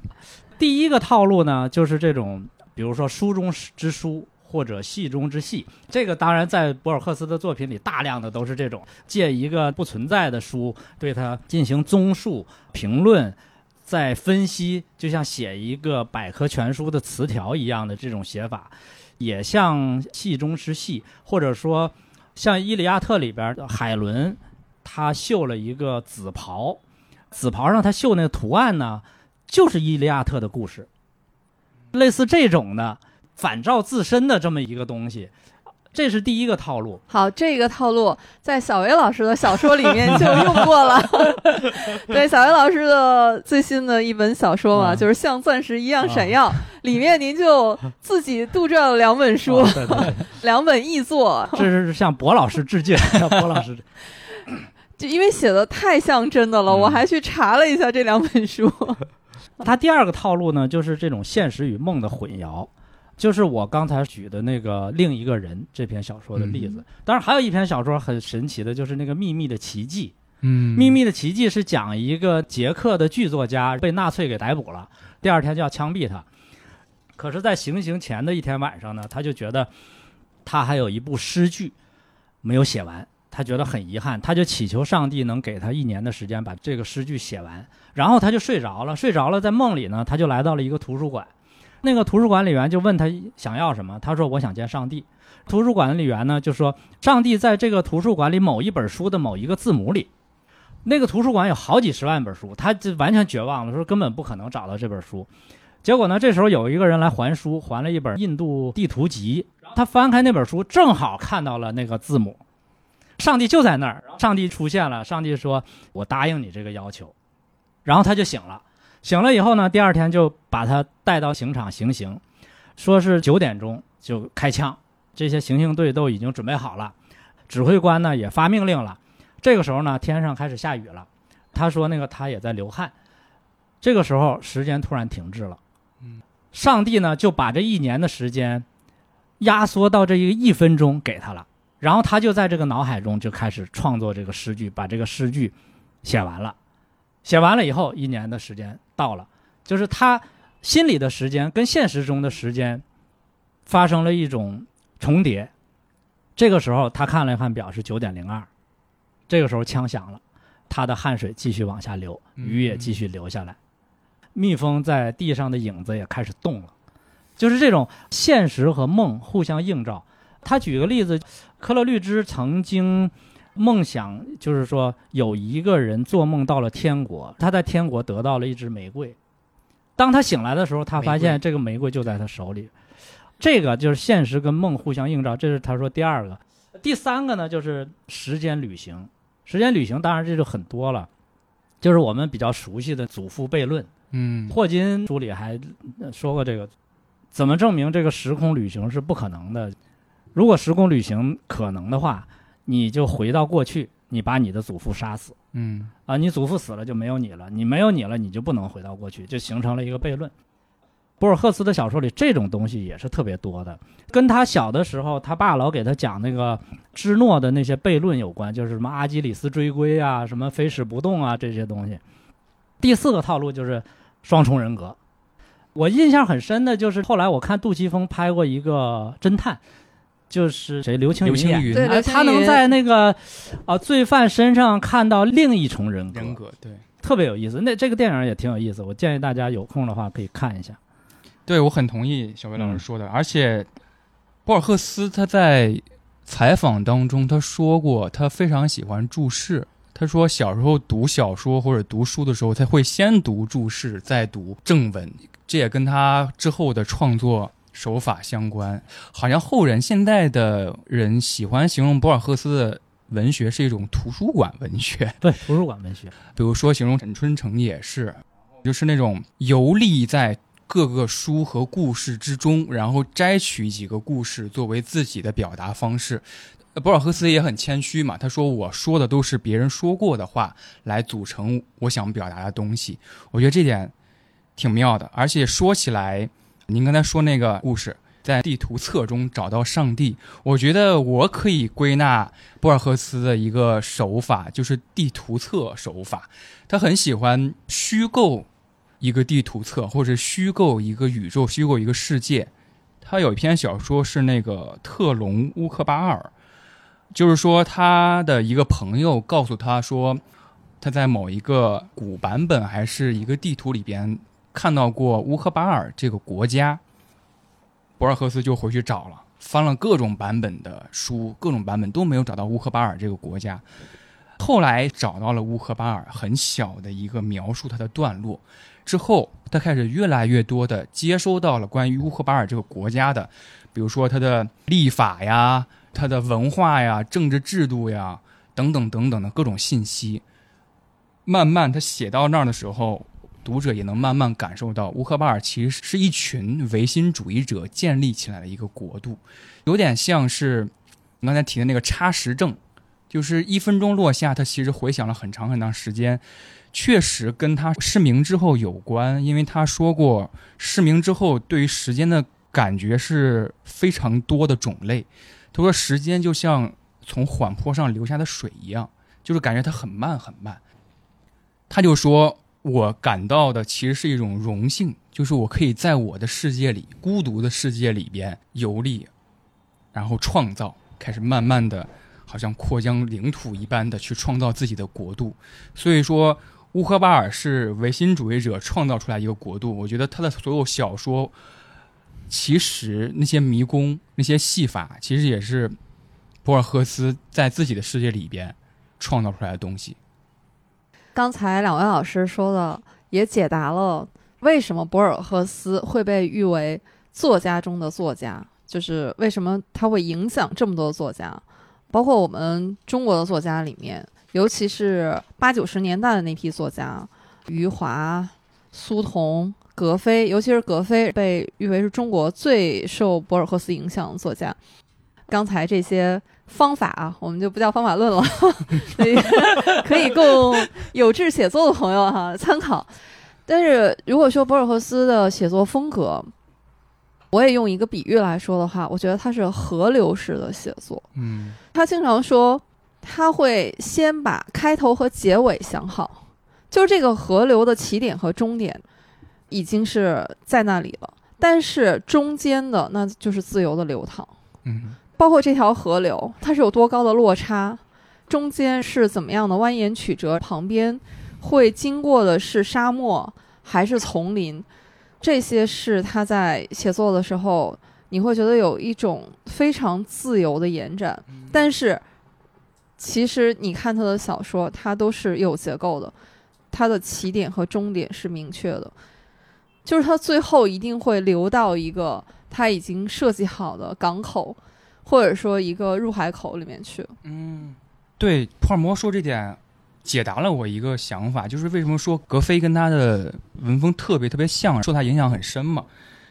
第一个套路呢，就是这种，比如说书中之书或者戏中之戏。这个当然在博尔赫斯的作品里，大量的都是这种借一个不存在的书，对它进行综述、评论、再分析，就像写一个百科全书的词条一样的这种写法，也像戏中之戏，或者说像《伊利亚特》里边海伦，他绣了一个紫袍，紫袍上他绣那个图案呢，就是《伊利亚特》的故事，类似这种的反照自身的这么一个东西。这是第一个套路。好，这个套路在小维老师的小说里面就用过了。对，小维老师的最新的一本小说嘛，嗯就是像钻石一样闪耀，里面您就自己杜撰了两本书，两本译作，这是向博老师致敬，向 博老师致敬。就因为写的太像真的了，嗯我还去查了一下这两本书。他第二个套路呢，就是这种现实与梦的混淆，就是我刚才举的那个另一个人这篇小说的例子。当然，还有一篇小说很神奇的，就是那个《秘密的奇迹》。嗯，《秘密的奇迹》是讲一个捷克的剧作家被纳粹给逮捕了，第二天就要枪毙他。可是，在行刑前的一天晚上呢，他就觉得他还有一部诗句没有写完，他觉得很遗憾，他就祈求上帝能给他一年的时间把这个诗句写完。然后他就睡着了，睡着了，在梦里呢，他就来到了一个图书馆。那个图书管理员就问他想要什么，他说我想见上帝。图书管理员呢就说上帝在这个图书馆里某一本书的某一个字母里。那个图书馆有好几十万本书，他就完全绝望了，说根本不可能找到这本书。结果呢，这时候有一个人来还书，还了一本印度地图集。他翻开那本书，正好看到了那个字母，上帝就在那儿。上帝出现了，上帝说：“我答应你这个要求。”然后他就醒了。醒了以后呢，第二天就把他带到刑场行刑，说是九点钟就开枪，这些行刑队都已经准备好了，指挥官呢也发命令了。这个时候呢，天上开始下雨了。他说那个他也在流汗。这个时候时间突然停滞了。嗯，上帝呢就把这一年的时间压缩到这一个一分钟给他了，然后他就在这个脑海中就开始创作这个诗句，把这个诗句写完了。写完了以后，一年的时间到了，就是他心里的时间跟现实中的时间发生了一种重叠。这个时候，他看了看表，是九点零二。这个时候枪响了，他的汗水继续往下流，雨也继续流下来，蜜蜂在地上的影子也开始动了，就是这种现实和梦互相映照。他举个例子，科勒律兹曾经梦想，就是说有一个人做梦到了天国，他在天国得到了一支玫瑰。当他醒来的时候，他发现这个玫瑰就在他手里。这个就是现实跟梦互相映照，这是他说第二个。第三个呢，就是时间旅行。时间旅行当然这就很多了，就是我们比较熟悉的祖父悖论。嗯霍金书里还呃说过这个，怎么证明这个时空旅行是不可能的？如果时空旅行可能的话，你就回到过去，你把你的祖父杀死嗯啊，你祖父死了就没有你了，你没有你了，你就不能回到过去，就形成了一个悖论。博尔赫斯的小说里这种东西也是特别多的，跟他小的时候他爸老给他讲那个芝诺的那些悖论有关，就是什么阿基里斯追龟啊，什么飞矢不动啊这些东西。第四个套路就是双重人格。我印象很深的就是后来我看杜琪峰拍过一个侦探，就是谁？刘青云演刘青云。他能在那个啊、罪犯身上看到另一重人格，人格对。特别有意思。那这个电影也挺有意思，我建议大家有空的话可以看一下。对，我很同意小薇老师嗯。说的，而且博尔赫斯他在采访当中他说过，他非常喜欢注释。他说小时候读小说或者读书的时候，他会先读注释，再读正文，这也跟他之后的创作手法相关。好像后人现代的人喜欢形容博尔赫斯的文学是一种图书馆文学，对，图书馆文学，比如说形容沈春城也是，就是那种游历在各个书和故事之中，然后摘取几个故事作为自己的表达方式。呃博尔赫斯也很谦虚嘛，他说我说的都是别人说过的话来组成我想表达的东西。我觉得这点挺妙的，而且说起来，您刚才说那个故事。在地图册中找到上帝，我觉得我可以归纳博尔赫斯的一个手法，就是地图册手法。他很喜欢虚构一个地图册，或者虚构一个宇宙，虚构一个世界。他有一篇小说是那个特隆乌克巴尔，就是说他的一个朋友告诉他说，他在某一个古版本还是一个地图里边看到过乌克巴尔这个国家。博尔赫斯就回去找了，翻了各种版本的书，各种版本都没有找到乌克巴尔这个国家。后来找到了乌克巴尔很小的一个描述它的段落，之后他开始越来越多的接收到了关于乌克巴尔这个国家的，比如说它的立法呀、它的文化呀、政治制度呀等等等等的各种信息。慢慢他写到那儿的时候，读者也能慢慢感受到乌克巴尔其实是一群唯心主义者建立起来的一个国度，有点像是你刚才提的那个差时症。就是一分钟落下，他其实回想了很长很长时间，确实跟他失明之后有关，因为他说过失明之后对于时间的感觉是非常多的种类。他说时间就像从缓坡上流下的水一样，就是感觉它很慢很慢。他就说我感到的其实是一种荣幸，就是我可以在我的世界里孤独的世界里边游历，然后创造，开始慢慢的。好像扩张领土一般的去创造自己的国度，所以说乌克巴尔是唯心主义者创造出来一个国度。我觉得他的所有小说，其实那些迷宫、那些戏法，其实也是博尔赫斯在自己的世界里边创造出来的东西。刚才两位老师说的也解答了为什么博尔赫斯会被誉为作家中的作家，就是为什么他会影响这么多作家。包括我们中国的作家里面，尤其是八九十年代的那批作家，余华、苏童、格非，尤其是格非被誉为是中国最受博尔赫斯影响的作家。刚才这些方法啊，我们就不叫方法论了，可以可以供有志写作的朋友哈参考。但是如果说博尔赫斯的写作风格，我也用一个比喻来说的话，我觉得他是河流式的写作。嗯，他经常说，他会先把开头和结尾想好，就是这个河流的起点和终点已经是在那里了，但是中间的那就是自由的流淌。嗯，包括这条河流，它是有多高的落差，中间是怎么样的蜿蜒曲折，旁边会经过的是沙漠还是丛林？这些是他在写作的时候，你会觉得有一种非常自由的延展。但是，其实你看他的小说，它都是有结构的，它的起点和终点是明确的，就是他最后一定会流到一个他已经设计好的港口，或者说一个入海口里面去。嗯，对，普尔摩说这点。解答了我一个想法，就是为什么说格非跟他的文风特别特别像，受他影响很深嘛？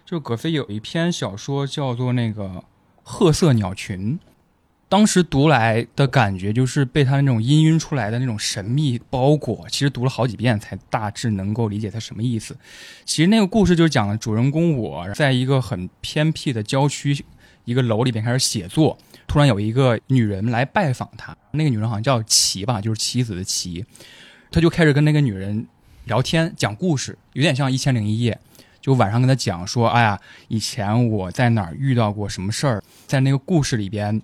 就是格非有一篇小说叫做那个《褐色鸟群》，当时读来的感觉就是被他那种氤氲出来的那种神秘包裹。其实读了好几遍才大致能够理解他什么意思。其实那个故事就是讲了主人公我在一个很偏僻的郊区一个楼里边开始写作。突然有一个女人来拜访他，那个女人好像叫琪吧，就是棋子的棋，他就开始跟那个女人聊天，讲故事，有点像《一千零一夜》，就晚上跟他讲说，哎呀，以前我在哪儿遇到过什么事儿，在那个故事里边，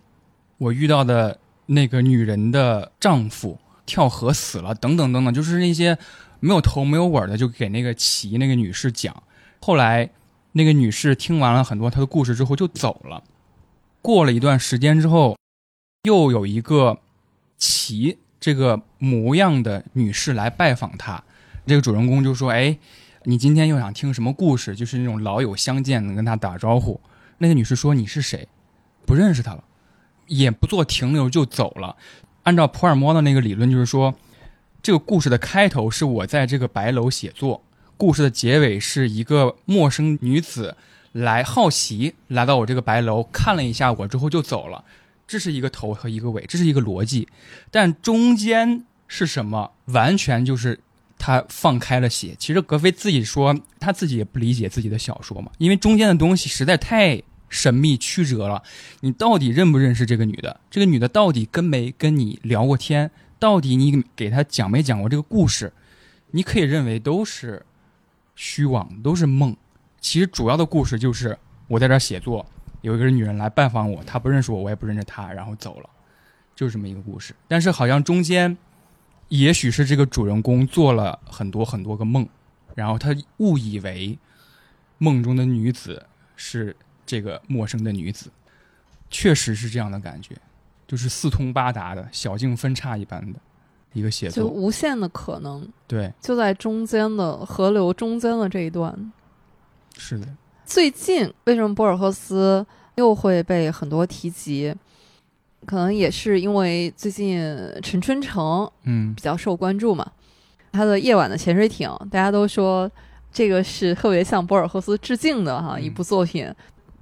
我遇到的那个女人的丈夫跳河死了，等等等等，就是那些没有头没有尾的，就给那个棋那个女士讲。后来那个女士听完了很多她的故事之后就走了。过了一段时间之后，又有一个奇这个模样的女士来拜访他。这个主人公就说：“哎，你今天又想听什么故事？就是那种老友相见，能跟他打招呼。”那个女士说：“你是谁？不认识他了，也不做停留就走了。”按照普尔摩的那个理论，就是说，这个故事的开头是我在这个白楼写作，故事的结尾是一个陌生女子。来好奇来到我这个白楼看了一下我之后就走了，这是一个头和一个尾，这是一个逻辑，但中间是什么？完全就是他放开了写。其实格非自己说他自己也不理解自己的小说嘛，因为中间的东西实在太神秘曲折了。你到底认不认识这个女的？这个女的到底跟没跟你聊过天？到底你给她讲没讲过这个故事？你可以认为都是虚妄，都是梦。其实主要的故事就是我在这儿写作，有一个女人来拜访我，她不认识我，我也不认识她，然后走了，就是这么一个故事。但是好像中间，也许是这个主人公做了很多很多个梦，然后他误以为梦中的女子是这个陌生的女子。确实是这样的感觉，就是四通八达的小径分叉一般的一个写作就。无限的可能对，就在中间的河流中间的这一段。是的，最近为什么博尔赫斯又会被很多提及？可能也是因为最近陈春成嗯。比较受关注嘛，他的《夜晚的潜水艇》，大家都说这个是特别向博尔赫斯致敬的哈、嗯。一部作品。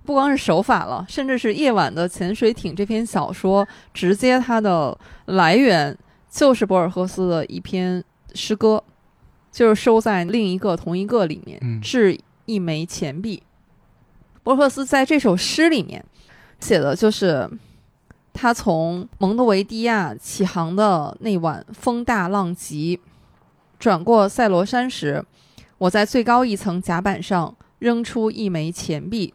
不光是手法了，甚至是《夜晚的潜水艇》这篇小说，直接它的来源就是博尔赫斯的一篇诗歌，就是收在另一个同一个里面，嗯。致一枚钱币。博尔赫斯在这首诗里面写的就是他从蒙特维迪亚起航的那晚风大浪急，转过塞罗山时，我在最高一层甲板上扔出一枚钱币，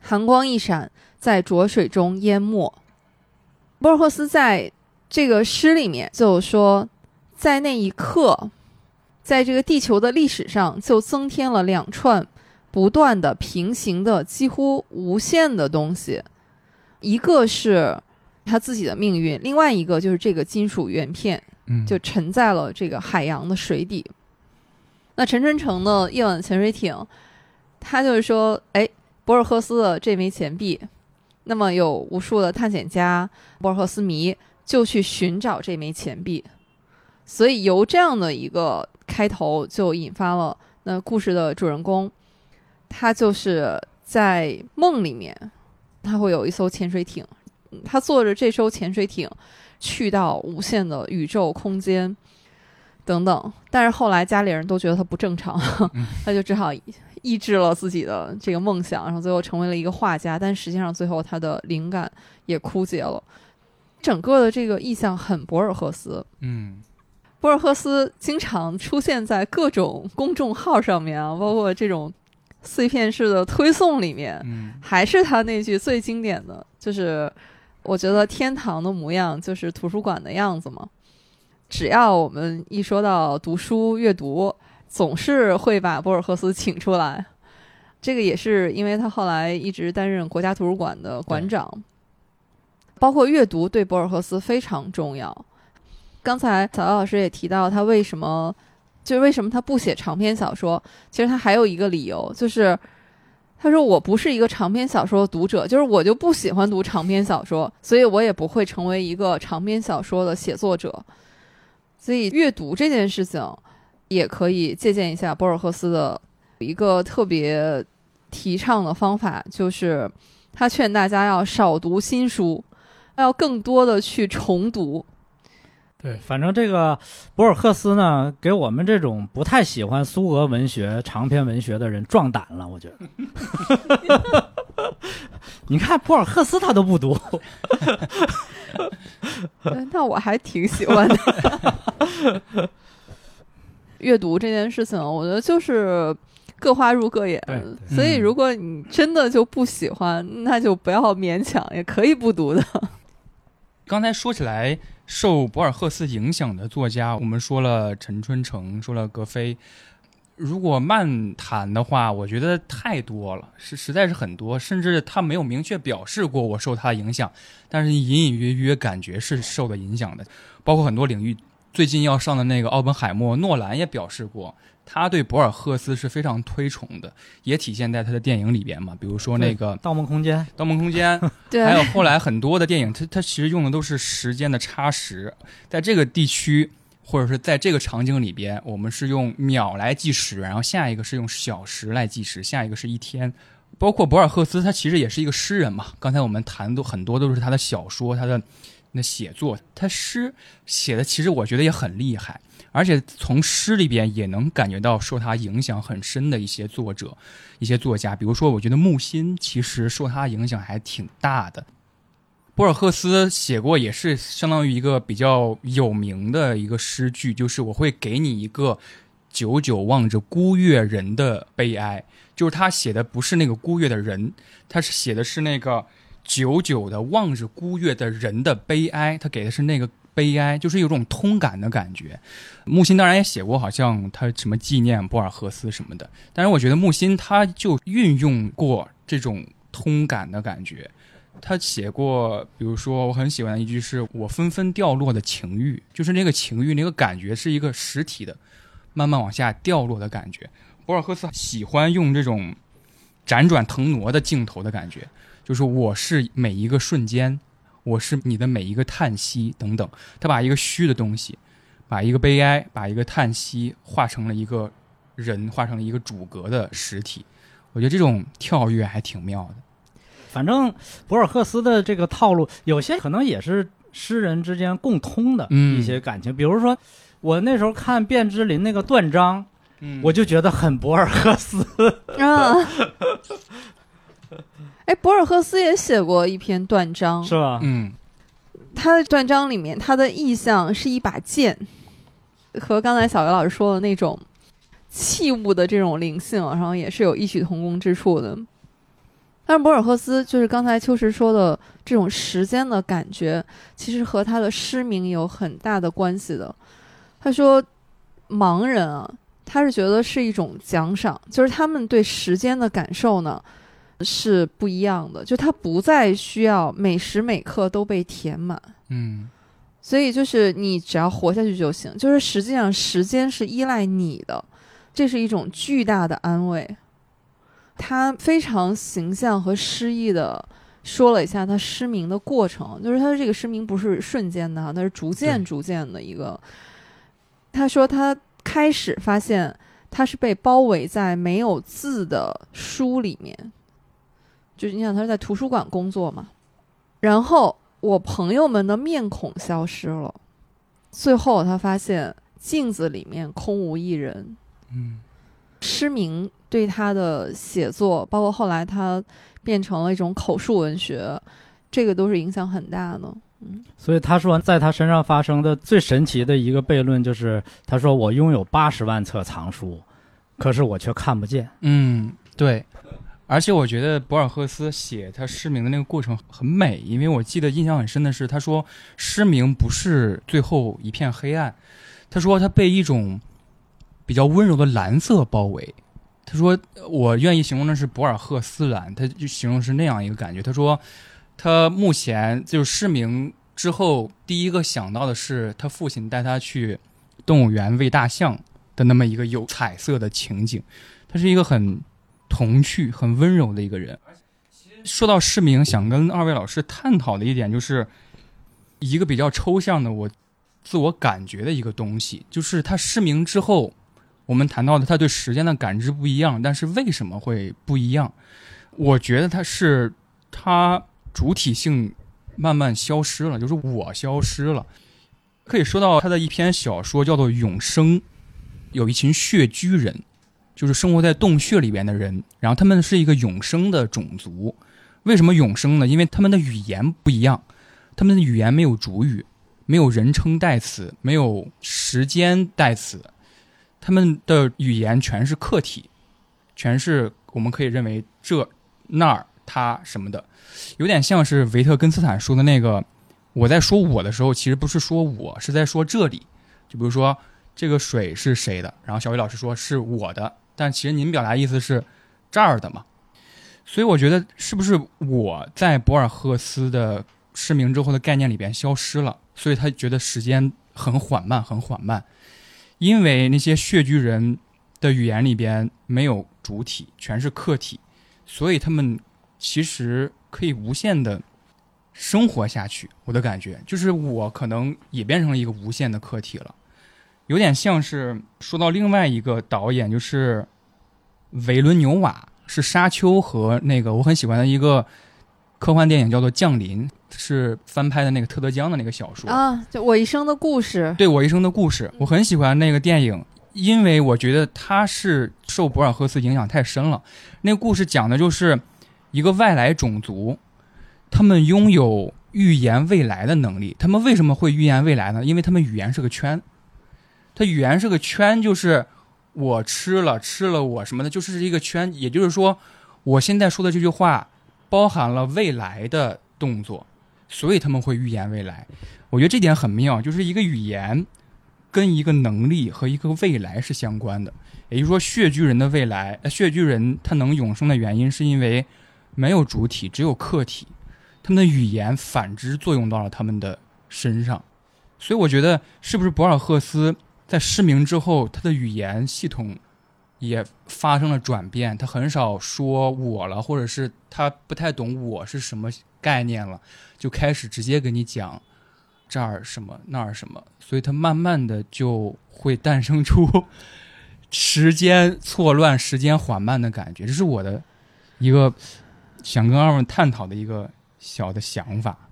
寒光一闪，在浊水中淹没。博尔赫斯在这个诗里面就说，在那一刻，在这个地球的历史上就增添了两串不断的平行的、几乎无限的东西，一个是他自己的命运，另外一个就是这个金属圆片嗯，就沉在了这个海洋的水底。那陈春成的夜晚潜水艇，他就是说，哎，博尔赫斯的这枚钱币，那么有无数的探险家、博尔赫斯迷就去寻找这枚钱币，所以由这样的一个开头就引发了那故事的主人公，他就是在梦里面，他会有一艘潜水艇，嗯他坐着这艘潜水艇去到无限的宇宙空间等等，但是后来家里人都觉得他不正常，嗯 他就只好抑制了自己的这个梦想，然后最后成为了一个画家，但实际上最后他的灵感也枯竭了。整个的这个意象很博尔赫斯，嗯博尔赫斯经常出现在各种公众号上面啊，包括这种碎片式的推送里面，嗯还是他那句最经典的，就是我觉得天堂的模样就是图书馆的样子嘛。只要我们一说到读书阅读，总是会把博尔赫斯请出来。这个也是因为他后来一直担任国家图书馆的馆长，包括阅读对博尔赫斯非常重要。刚才小姚老师也提到，他为什么就是为什么他不写长篇小说？其实他还有一个理由，就是他说我不是一个长篇小说的读者，就是我就不喜欢读长篇小说，所以我也不会成为一个长篇小说的写作者。所以阅读这件事情，也可以借鉴一下博尔赫斯的一个特别提倡的方法，就是他劝大家要少读新书，要更多的去重读。对，反正这个博尔赫斯呢，给我们这种不太喜欢苏俄文学、长篇文学的人壮胆了，我觉得。你看博尔赫斯他都不读，呃那我还挺喜欢的。阅读这件事情，我觉得就是各花入各眼。所以，嗯如果你真的就不喜欢，那就不要勉强，也可以不读的。刚才说起来，受博尔赫斯影响的作家，我们说了陈春成，说了格非。如果漫谈的话，我觉得太多了，是实在是很多，甚至他没有明确表示过我受他的影响，但是隐隐约约感觉是受的影响的，包括很多领域。最近要上的那个奥本海默，诺兰也表示过，他对博尔赫斯是非常推崇的，也体现在他的电影里边嘛，比如说那个《盗梦空间》盗梦空间 》，对还有后来很多的电影，它它其实用的都是时间的差时，在这个地区或者是在这个场景里边，我们是用秒来计时，然后下一个是用小时来计时，下一个是一天。包括博尔赫斯，他其实也是一个诗人嘛。刚才我们谈的很多都是他的小说，他的那写作，他诗写的其实我觉得也很厉害，而且从诗里边也能感觉到受他影响很深的一些作者、一些作家，比如说我觉得木心其实受他影响还挺大的。博尔赫斯写过也是相当于一个比较有名的一个诗句，就是我会给你一个久久望着孤月人的悲哀，就是他写的不是那个孤月的人，他是写的是那个久久的望着孤月的人的悲哀，他给的是那个悲哀，就是有种通感的感觉。木心当然也写过，好像他什么纪念博尔赫斯什么的，但是我觉得木心他就运用过这种通感的感觉。他写过，比如说我很喜欢的一句是“我纷纷掉落的情欲”，就是那个情欲那个感觉是一个实体的，慢慢往下掉落的感觉。博尔赫斯喜欢用这种辗转腾挪的镜头的感觉，就是我是每一个瞬间，我是你的每一个叹息等等。他把一个虚的东西，把一个悲哀，把一个叹息化成了一个人，化成了一个主格的实体。我觉得这种跳跃还挺妙的。反正博尔赫斯的这个套路，有些可能也是诗人之间共通的嗯一些感情。比如说，我那时候看卞之琳那个断章，嗯我就觉得很博尔赫斯。啊。哎，博尔赫斯也写过一篇断章，是吧？嗯他的断章里面，他的意象是一把剑，和刚才小刘老师说的那种器物的这种灵性，然后也是有异曲同工之处的。但是博尔赫斯就是刚才秋实说的这种时间的感觉，其实和他的失明有很大的关系的。他说，盲人啊，他是觉得是一种奖赏，就是他们对时间的感受呢是不一样的，就他不再需要每时每刻都被填满。嗯所以就是你只要活下去就行，就是实际上时间是依赖你的，这是一种巨大的安慰。他非常形象和诗意的说了一下他失明的过程，就是他这个失明不是瞬间的哈，它是逐渐逐渐的一个。他说他开始发现他是被包围在没有字的书里面，就是你想他是在图书馆工作嘛，然后我朋友们的面孔消失了，最后他发现镜子里面空无一人。嗯失明对他的写作，包括后来他变成了一种口述文学，这个都是影响很大的。嗯，所以他说，在他身上发生的最神奇的一个悖论就是，他说我拥有八十万册藏书，可是我却看不见。嗯，对。而且我觉得博尔赫斯写他失明的那个过程很美，因为我记得印象很深的是，他说失明不是最后一片黑暗，他说他被一种比较温柔的蓝色包围。他说我愿意形容的是博尔赫斯蓝，他就形容是那样一个感觉。他说他目前就是失明之后，第一个想到的是他父亲带他去动物园喂大象的那么一个有彩色的情景。他是一个很童趣、很温柔的一个人。说到失明，想跟二位老师探讨的一点就是一个比较抽象的我自我感觉的一个东西，就是他失明之后，我们谈到的他对时间的感知不一样，但是为什么会不一样？我觉得他是他主体性慢慢消失了，就是我消失了。可以说到他的一篇小说叫做《永生》，有一群穴居人，就是生活在洞穴里边的人，然后他们是一个永生的种族。为什么永生呢？因为他们的语言不一样，他们的语言没有主语，没有人称代词，没有时间代词，他们的语言全是客体，全是我们可以认为这、那儿、他什么的，有点像是维特根斯坦说的那个。我在说我的时候，其实不是说我，是在说这里。就比如说，这个水是谁的？然后小雨老师说是我的，但其实您表达意思是这儿的嘛？所以我觉得是不是我在博尔赫斯的失明之后的概念里边消失了？所以他觉得时间很缓慢，很缓慢，因为那些穴居人的语言里边没有主体，全是客体，所以他们其实可以无限的生活下去。我的感觉就是我可能也变成了一个无限的客体了。有点像是说到另外一个导演，就是维伦纽瓦，是《沙丘》和那个我很喜欢的一个科幻电影叫做《降临》，是翻拍的那个特德·江的那个小说。啊，就我一生的故事。对我一生的故事，我很喜欢那个电影，因为我觉得它是受博尔赫斯影响太深了。那个故事讲的就是一个外来种族，他们拥有预言未来的能力。他们为什么会预言未来呢？因为他们语言是个圈，它语言是个圈，就是我吃了吃了我什么的，就是一个圈。也就是说，我现在说的这句话包含了未来的动作，所以他们会预言未来。我觉得这点很妙，就是一个语言跟一个能力和一个未来是相关的。也就是说，穴居人的未来，呃穴居人他能永生的原因，是因为没有主体，只有客体，他们的语言反之作用到了他们的身上，所以我觉得是不是博尔赫斯在失明之后，他的语言系统也发生了转变，他很少说我了，或者是他不太懂我是什么概念了，就开始直接跟你讲这儿什么那儿什么，所以他慢慢的就会诞生出时间错乱、时间缓慢的感觉，这是我的一个想跟二位探讨的一个小的想法。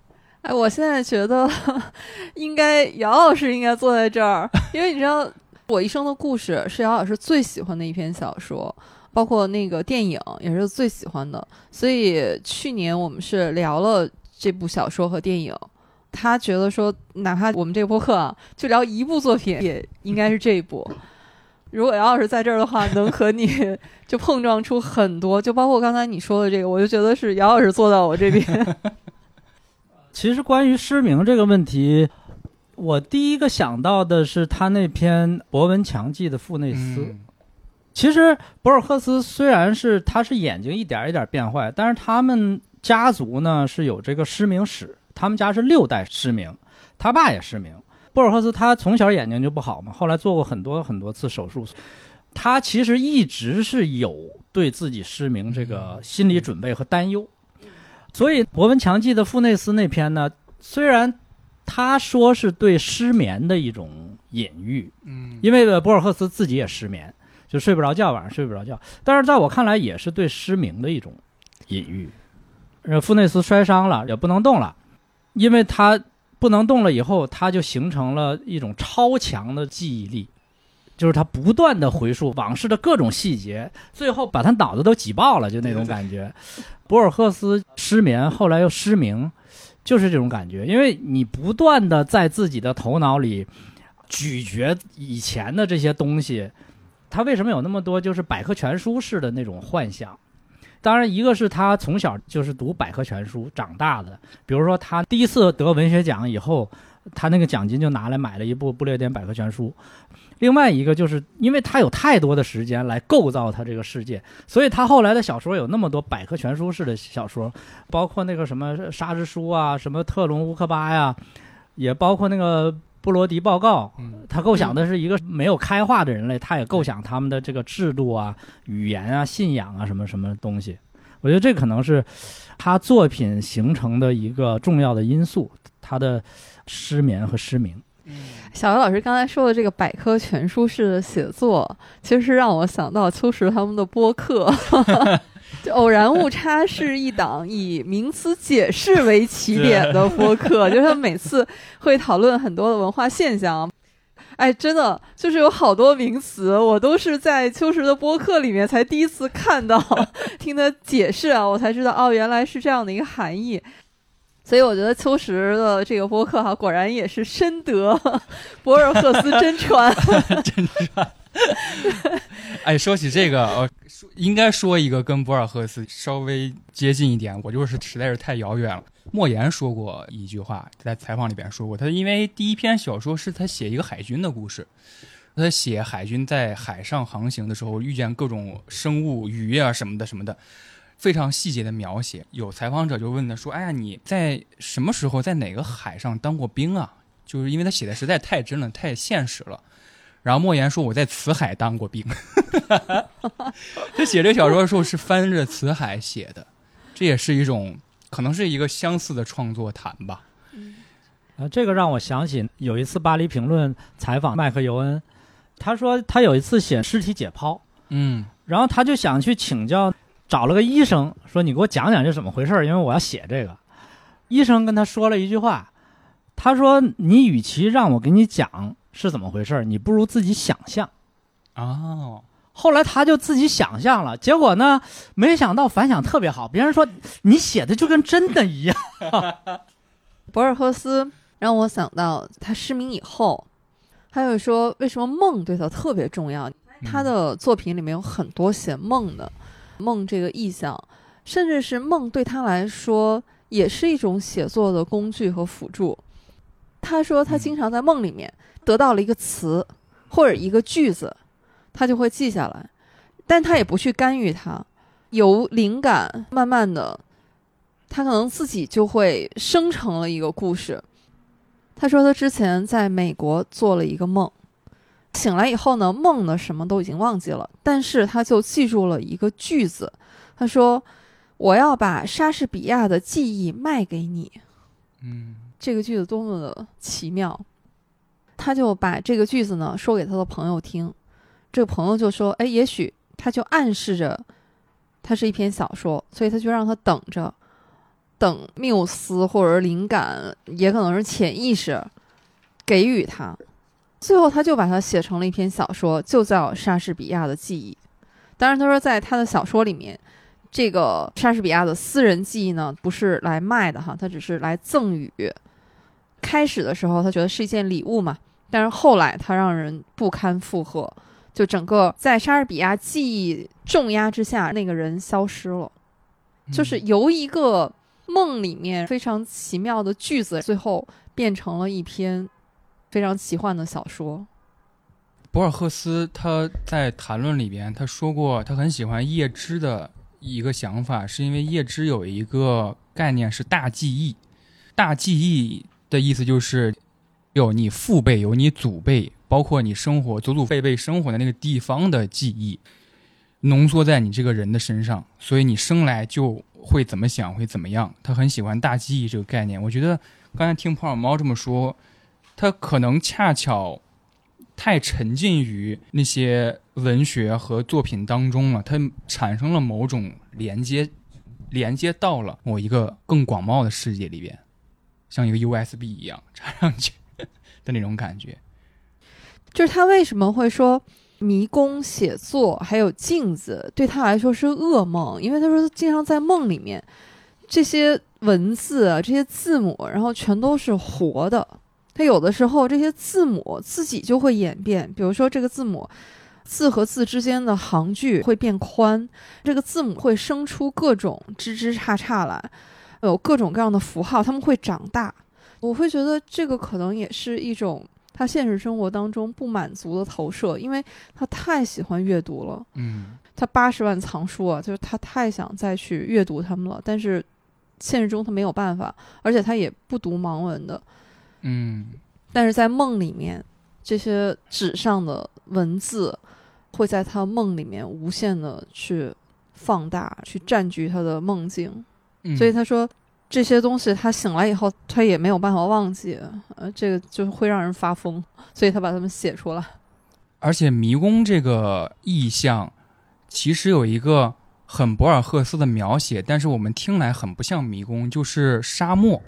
哎，我现在觉得 应该姚老师应该坐在这儿，因为你知道，《我一生的故事》是姚老师最喜欢的一篇小说，包括那个电影也是最喜欢的。所以去年我们是聊了这部小说和电影，他觉得说，哪怕我们这个播客啊，就聊一部作品，也应该是这一部。如果姚老师在这儿的话，能和你就碰撞出很多，就包括刚才你说的这个，我就觉得是姚老师坐到我这边。其实关于失明这个问题，我第一个想到的是他那篇《博闻强记》的傅内斯。嗯其实博尔赫斯虽然是他是眼睛一点一点变坏，但是他们家族呢是有这个失明史，他们家是六代失明，他爸也失明。博尔赫斯他从小眼睛就不好嘛，后来做过很多很多次手术，他其实一直是有对自己失明这个心理准备和担忧。所以博文强记的傅内斯那篇呢，虽然他说是对失眠的一种隐喻，嗯因为博尔赫斯自己也失眠，就睡不着觉，晚上睡不着觉。但是在我看来，也是对失明的一种隐喻。呃，傅内斯摔伤了，也不能动了，因为他不能动了以后，他就形成了一种超强的记忆力，就是他不断的回溯往事的各种细节，最后把他脑子都挤爆了，就那种感觉。博尔赫斯失眠，后来又失明，就是这种感觉，因为你不断的在自己的头脑里咀嚼以前的这些东西，他为什么有那么多就是百科全书式的那种幻想？当然，一个是他从小就是读百科全书长大的，比如说他第一次得文学奖以后，他那个奖金就拿来买了一部不列颠百科全书。另外一个就是因为他有太多的时间来构造他这个世界，所以他后来的小说有那么多百科全书式的小说，包括那个什么《沙之书》啊，什么《特隆乌克巴》呀，也包括那个布罗迪报告。嗯他构想的是一个没有开化的人类，他也构想他们的这个制度啊、语言啊、信仰啊什么什么东西。我觉得这可能是他作品形成的一个重要的因素，他的失眠和失明。小姚老师刚才说的这个百科全书式的写作，其实让我想到秋实他们的播客。就偶然误差是一档以名词解释为起点的播客，就是他每次会讨论很多的文化现象。哎，真的就是有好多名词，我都是在秋实的播客里面才第一次看到，听他解释啊，我才知道哦，原来是这样的一个含义。所以我觉得秋实的这个播客哈、果然也是深得 博尔赫斯真传。真传哎，说起这个，呃，应该说一个跟博尔赫斯稍微接近一点，我就是实在是太遥远了。莫言说过一句话，在采访里边说过，他因为第一篇小说是他写一个海军的故事，他写海军在海上航行的时候遇见各种生物、鱼啊什么的什么的，非常细节的描写。有采访者就问他说：“哎呀，你在什么时候在哪个海上当过兵啊？”就是因为他写的实在太真了，太现实了。然后莫言说：“我在辞海当过兵。” 他写这个小说的时候是翻着辞海写的，这也是一种可能是一个相似的创作谈吧。啊，这个让我想起有一次巴黎评论采访麦克尤恩，他说他有一次写尸体解剖，嗯然后他就想去请教，找了个医生说：“你给我讲讲这怎么回事儿，因为我要写这个。”医生跟他说了一句话，他说：“你与其让我给你讲是怎么回事儿，你不如自己想象。”哦，后来他就自己想象了，结果呢，没想到反响特别好，别人说你写的就跟真的一样。博尔赫斯让我想到他失明以后，还有说为什么梦对他特别重要。他的作品里面有很多写梦的，梦这个意象，甚至是梦对他来说也是一种写作的工具和辅助。他说他经常在梦里面得到了一个词或者一个句子，他就会记下来，但他也不去干预它，由灵感慢慢的他可能自己就会生成了一个故事。他说他之前在美国做了一个梦，醒来以后呢，梦呢什么都已经忘记了，但是他就记住了一个句子。他说：“我要把莎士比亚的记忆卖给你。”嗯，这个句子多么的奇妙！他就把这个句子呢说给他的朋友听，这个朋友就说：“哎，也许他就暗示着，它是一篇小说，所以他就让他等着，等缪斯或者是灵感，也可能是潜意识给予他。最后，他就把它写成了一篇小说，就叫《莎士比亚的记忆》。当然，他说在他的小说里面，这个莎士比亚的私人记忆呢，不是来卖的哈，他只是来赠予。开始的时候，他觉得是一件礼物嘛。但是后来他让人不堪负荷，就整个在莎士比亚记忆重压之下，那个人消失了，就是由一个梦里面非常奇妙的句子，最后变成了一篇非常奇幻的小说。博尔赫斯他在谈论里边他说过，他很喜欢叶芝的一个想法，是因为叶芝有一个概念是大记忆，大记忆的意思就是。有你父辈，有你祖辈，包括你生活祖祖辈辈生活的那个地方的记忆，浓缩在你这个人的身上，所以你生来就会怎么想，会怎么样。他很喜欢大记忆这个概念。我觉得刚才听胖猫这么说，他可能恰巧太沉浸于那些文学和作品当中了，他产生了某种连接，连接到了某一个更广袤的世界里边，像一个 USB 一样插上去。的那种感觉，就是他为什么会说迷宫写作还有镜子对他来说是噩梦？因为他说他经常在梦里面，这些文字啊，这些字母，然后全都是活的。他有的时候这些字母自己就会演变，比如说这个字母字和字之间的行距会变宽，这个字母会生出各种枝枝杈杈来，有各种各样的符号，它们会长大。我会觉得这个可能也是一种他现实生活当中不满足的投射，因为他太喜欢阅读了。嗯，他八十万藏书啊，就是他太想再去阅读他们了，但是现实中他没有办法，而且他也不读盲文的。嗯，但是在梦里面，这些纸上的文字会在他梦里面无限的去放大，去占据他的梦境。所以他说。这些东西他醒来以后，他也没有办法忘记，呃，这个就会让人发疯，所以他把它们写出来。而且迷宫这个意象，其实有一个很博尔赫斯的描写，但是我们听来很不像迷宫，就是沙漠。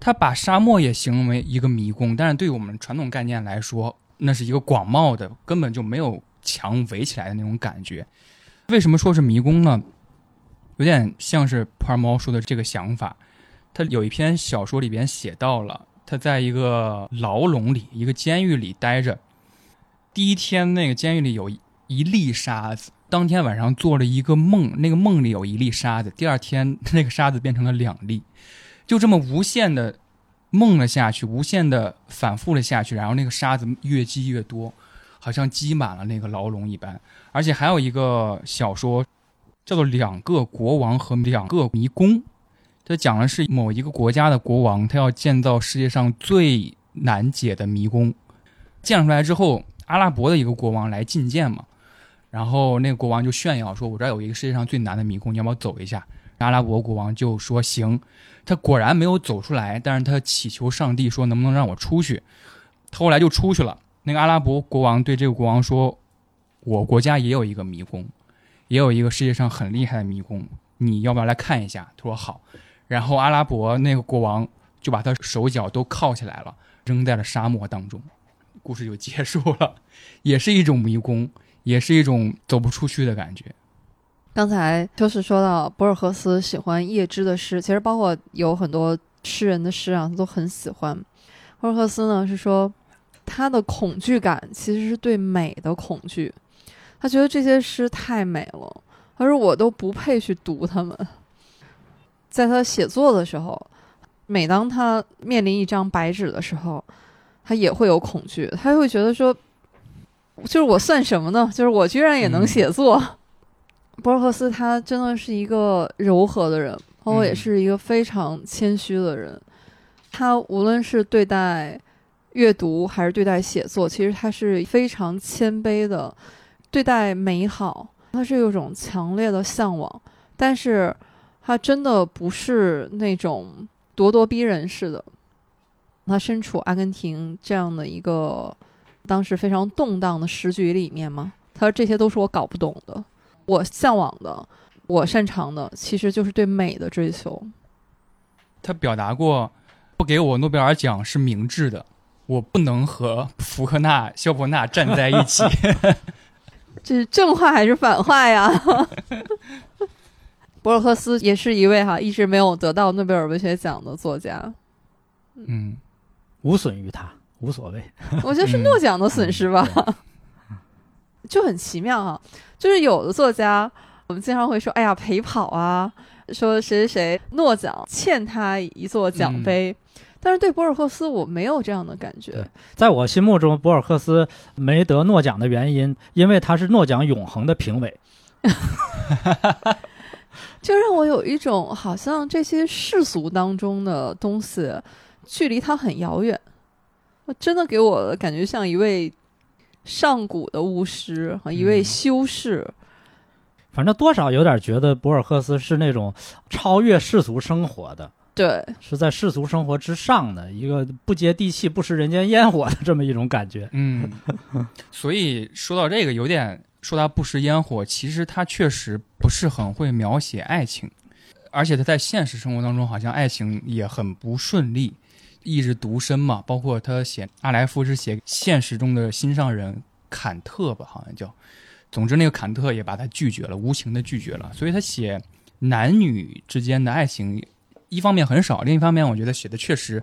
他把沙漠也形容为一个迷宫，但是对于我们传统概念来说，那是一个广袤的，根本就没有墙围起来的那种感觉。为什么说是迷宫呢？有点像是普尔猫说的这个想法，他有一篇小说里边写到了，他在一个牢笼里，一个监狱里待着。第一天，那个监狱里有一粒沙子，当天晚上做了一个梦，那个梦里有一粒沙子。第二天，那个沙子变成了两粒，就这么无限的梦了下去，无限的反复了下去，然后那个沙子越积越多，好像积满了那个牢笼一般。而且还有一个小说。叫做两个国王和两个迷宫，它讲的是某一个国家的国王，他要建造世界上最难解的迷宫，建出来之后，阿拉伯的一个国王来觐见嘛，然后那个国王就炫耀说：“我这儿有一个世界上最难的迷宫，你要不要走一下？”阿拉伯国王就说：“行。”他果然没有走出来，但是他祈求上帝说：“能不能让我出去？”他后来就出去了。那个阿拉伯国王对这个国王说：“我国家也有一个迷宫。”也有一个世界上很厉害的迷宫，你要不要来看一下？他说好。然后阿拉伯那个国王就把他手脚都铐起来了，扔在了沙漠当中，故事就结束了。也是一种迷宫，也是一种走不出去的感觉。刚才就是说到博尔赫斯喜欢叶芝的诗，其实包括有很多诗人的诗啊，他都很喜欢。博尔赫斯呢是说，他的恐惧感其实是对美的恐惧。他觉得这些诗太美了，他说我都不配去读他们。在他写作的时候，每当他面临一张白纸的时候，他也会有恐惧，他会觉得说，就是我算什么呢？就是我居然也能写作。博尔赫斯他真的是一个柔和的人，包括也嗯是一个非常谦虚的人。他无论是对待阅读还是对待写作，其实他是非常谦卑的。对待美好，他是有一种强烈的向往，但是他真的不是那种咄咄逼人似的。他身处阿根廷这样的一个当时非常动荡的时局里面嘛，他说这些都是我搞不懂的，我向往的，我擅长的，其实就是对美的追求。他表达过，不给我诺贝尔奖是明智的，我不能和福克纳、肖伯纳站在一起。这是正话还是反话呀？博尔赫斯也是一位哈一直没有得到诺贝尔文学奖的作家，嗯，无损于他，无所谓。我觉得是诺奖的损失吧，就很奇妙哈。就是有的作家，我们经常会说，哎呀陪跑啊，说谁谁谁诺奖欠他一座奖杯，但是对博尔赫斯我没有这样的感觉。在我心目中，博尔赫斯没得诺奖的原因，因为他是诺奖永恒的评委。就让我有一种好像这些世俗当中的东西距离他很遥远，真的给我感觉像一位上古的巫师和一位嗯修士。反正多少有点觉得博尔赫斯是那种超越世俗生活的，对，是在世俗生活之上的一个不接地气、不食人间烟火的这么一种感觉。嗯，所以说到这个，有点说他不食烟火，其实他确实不是很会描写爱情，而且他在现实生活当中好像爱情也很不顺利，一直独身嘛。包括他写阿莱夫是写现实中的心上人坎特吧，好像叫。总之，那个坎特也把他拒绝了，无情的拒绝了。所以他写男女之间的爱情，一方面很少，另一方面我觉得写的确实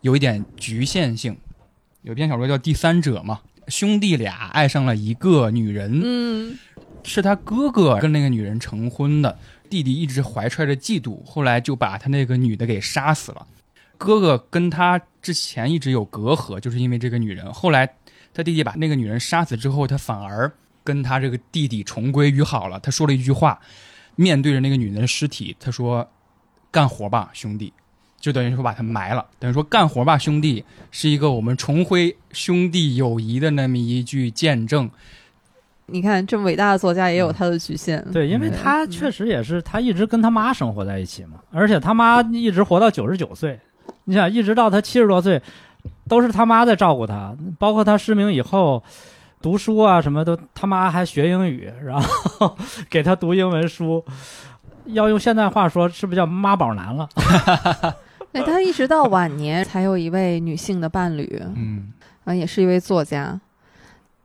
有一点局限性。有篇小说叫《第三者》嘛，兄弟俩爱上了一个女人，嗯，是他哥哥跟那个女人成婚的，弟弟一直怀揣着嫉妒，后来就把他那个女的给杀死了。哥哥跟他之前一直有隔阂，就是因为这个女人。后来他弟弟把那个女人杀死之后，他反而跟他这个弟弟重归于好了。他说了一句话，面对着那个女人的尸体，他说：“干活吧，兄弟。”就等于说把他埋了，等于说干活吧，兄弟，是一个我们重回兄弟友谊的那么一句见证。你看这么伟大的作家也有他的局限。对，因为他嗯确实也是，他一直跟他妈生活在一起嘛，而且他妈一直活到九十九岁，你想一直到他七十多岁，都是他妈在照顾他，包括他失明以后。读书啊，什么都他妈还学英语，然后 给他读英文书，要用现代话说，是不是叫妈宝男了？对 他一直到晚年才有一位女性的伴侣，嗯啊，也是一位作家。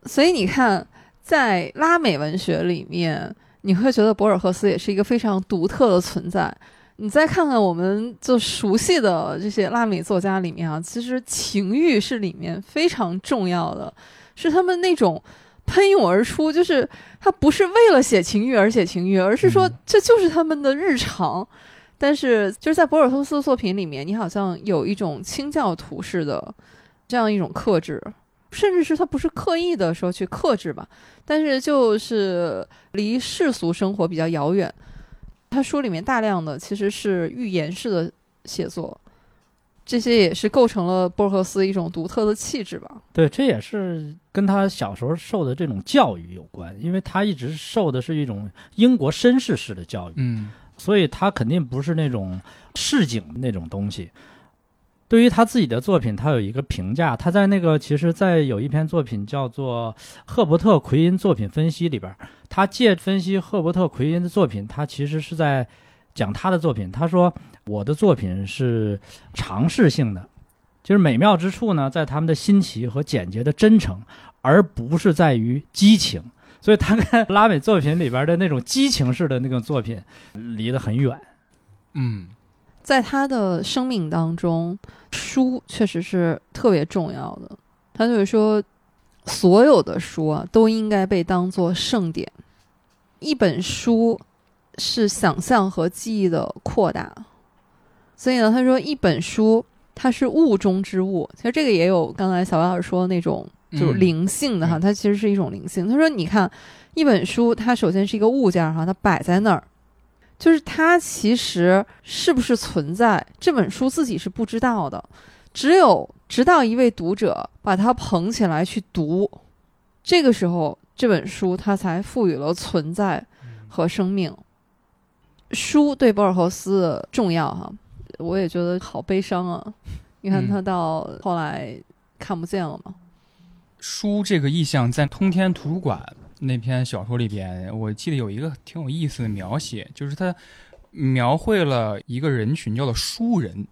所以你看，在拉美文学里面，你会觉得博尔赫斯也是一个非常独特的存在。你再看看我们就熟悉的这些拉美作家里面啊，其实情欲是里面非常重要的，是他们那种喷涌而出，就是他不是为了写情欲而写情欲，而是说嗯这就是他们的日常。但是就是在博尔赫斯的作品里面，你好像有一种清教徒式的这样一种克制，甚至是他不是刻意的说去克制吧，但是就是离世俗生活比较遥远。他书里面大量的其实是寓言式的写作，这些也是构成了博尔赫斯一种独特的气质吧。对，这也是跟他小时候受的这种教育有关，因为他一直受的是一种英国绅士式的教育，嗯所以他肯定不是那种市井那种东西。对于他自己的作品，他有一个评价。他在那个，其实，在有一篇作品叫做《赫伯特·奎因作品分析》里边，他借分析赫伯特·奎因的作品，他其实是在讲他的作品。他说：“我的作品是尝试性的，就是美妙之处呢，在他们的新奇和简洁的真诚，而不是在于激情。”所以，他跟拉美作品里边的那种激情式的那个作品离得很远。嗯在他的生命当中，书确实是特别重要的。他就是说，所有的书啊都应该被当作圣典。一本书是想象和记忆的扩大，所以呢，他说一本书它是物中之物。其实这个也有刚才小白老师说的那种就是嗯灵性的哈，嗯它其实是一种灵性。他说，你看一本书，它首先是一个物件儿哈，它摆在那儿。就是它其实是不是存在，这本书自己是不知道的，只有直到一位读者把它捧起来去读，这个时候这本书它才赋予了存在和生命。书对博尔赫斯的重要哈，我也觉得好悲伤啊！你看他到后来看不见了嘛。书这个意象在通天图书馆那篇小说里边，我记得有一个挺有意思的描写，就是他描绘了一个人群叫做书人。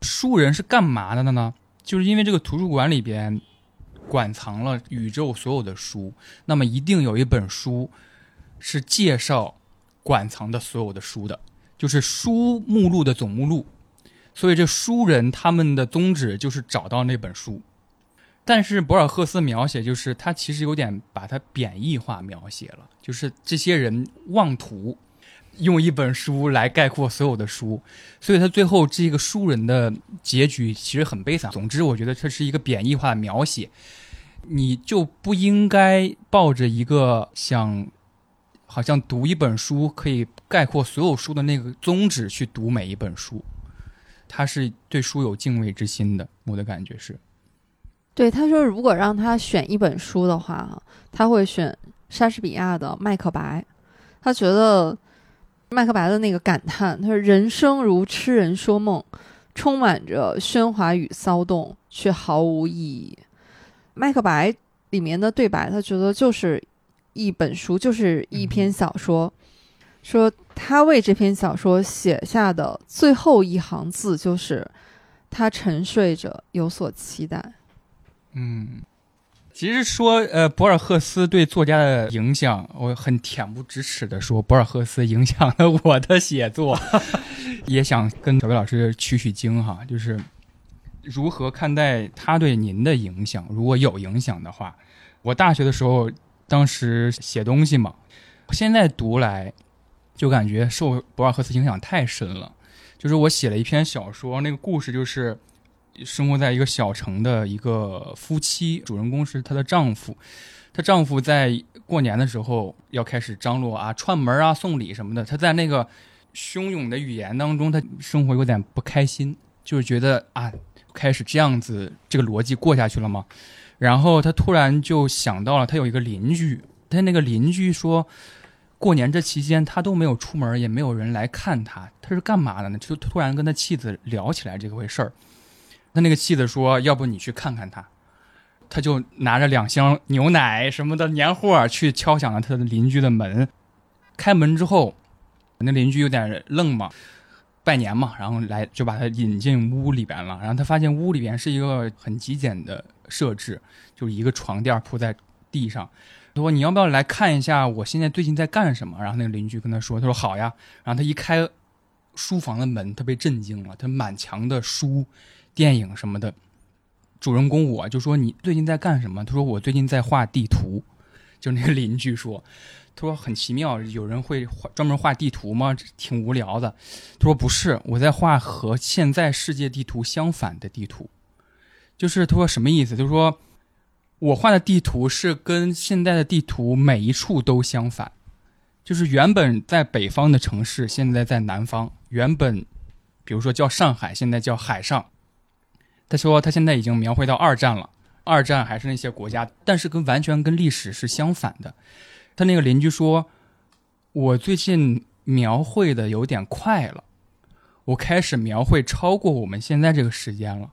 书人是干嘛的呢？就是因为这个图书馆里边馆藏了宇宙所有的书，那么一定有一本书是介绍。馆藏的所有的书的，就是书目录的总目录，所以这书人他们的宗旨就是找到那本书。但是博尔赫斯描写就是他其实有点把它贬义化描写了，就是这些人妄图用一本书来概括所有的书，所以他最后这个书人的结局其实很悲惨。总之，我觉得这是一个贬义化的描写，你就不应该抱着一个想。好像读一本书可以概括所有书的那个宗旨去读每一本书，他是对书有敬畏之心的。我的感觉是，对他说，如果让他选一本书的话，他会选莎士比亚的《麦克白》。他觉得麦克白的那个感叹，他说：“人生如痴人说梦，充满着喧哗与骚动，却毫无意义。”麦克白里面的对白，他觉得就是。一本书就是一篇小说，说他为这篇小说写下的最后一行字就是他沉睡着，有所期待。嗯，其实说呃，博尔赫斯对作家的影响，我很恬不知耻的说，博尔赫斯影响了我的写作，也想跟小魏老师取取经哈，就是如何看待他对您的影响？如果有影响的话，我大学的时候。当时写东西嘛，现在读来就感觉受博尔赫斯影响太深了。就是我写了一篇小说，那个故事就是生活在一个小城的一个夫妻，主人公是她的丈夫。她丈夫在过年的时候要开始张罗啊串门啊送礼什么的，他在那个汹涌的语言当中，他生活有点不开心，就是觉得啊开始这样子这个逻辑过下去了吗？然后他突然就想到了，他有一个邻居，他那个邻居说，过年这期间他都没有出门，也没有人来看他，他是干嘛的呢？就突然跟他妻子聊起来这个回事儿。他那个妻子说，要不你去看看他。他就拿着两箱牛奶什么的年货去敲响了他的邻居的门。开门之后，那邻居有点愣嘛，拜年嘛，然后来就把他引进屋里边了。然后他发现屋里边是一个很极简的。设置就是一个床垫铺在地上，他说：“你要不要来看一下我现在最近在干什么？”然后那个邻居跟他说：“他说好呀。”然后他一开书房的门，他被震惊了，他满墙的书、电影什么的。主人公我就说：“你最近在干什么？”他说：“我最近在画地图。”就那个邻居说：“他说很奇妙，有人会画专门画地图吗？挺无聊的。”他说：“不是，我在画和现在世界地图相反的地图。”就是他说什么意思？就是说，我画的地图是跟现在的地图每一处都相反。就是原本在北方的城市，现在在南方；原本，比如说叫上海，现在叫海上。他说他现在已经描绘到二战了，二战还是那些国家，但是跟完全跟历史是相反的。他那个邻居说，我最近描绘的有点快了，我开始描绘超过我们现在这个时间了。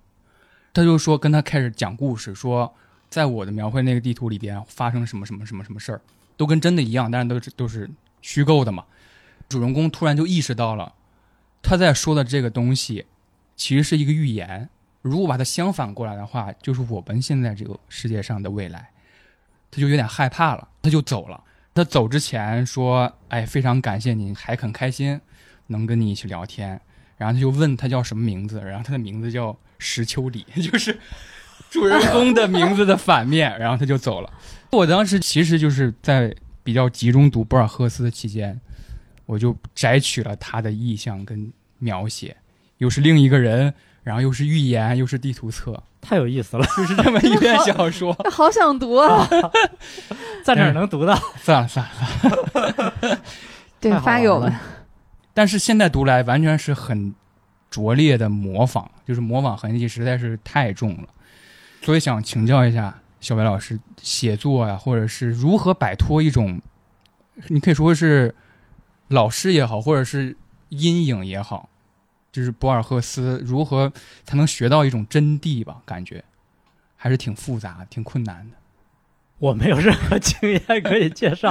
他就说跟他开始讲故事，说在我的描绘那个地图里边发生什么什么什么什么事儿，都跟真的一样，但是都是都是虚构的嘛。主人公突然就意识到了，他在说的这个东西其实是一个预言。如果把它相反过来的话，就是我们现在这个世界上的未来。他就有点害怕了，他就走了。他走之前说：“哎，非常感谢你，还很开心能跟你一起聊天。”然后他就问他叫什么名字，然后他的名字叫。石秋里 就是主人公的名字的反面，然后他就走了。我当时其实就是在比较集中读博尔赫斯的期间，我就摘取了他的意象跟描写，又是另一个人，然后又是预言，又是地图册，太有意思了，就是这么一篇小说。好想读啊，在哪能读到？算了算了，对，发给我们。但是现在读来完全是很拙劣的模仿，就是模仿痕迹实在是太重了。所以想请教一下小白老师，写作呀，或者是如何摆脱一种，你可以说是老师也好，或者是阴影也好，就是博尔赫斯如何才能学到一种真谛吧？感觉还是挺复杂、挺困难的。我没有任何经验可以介绍，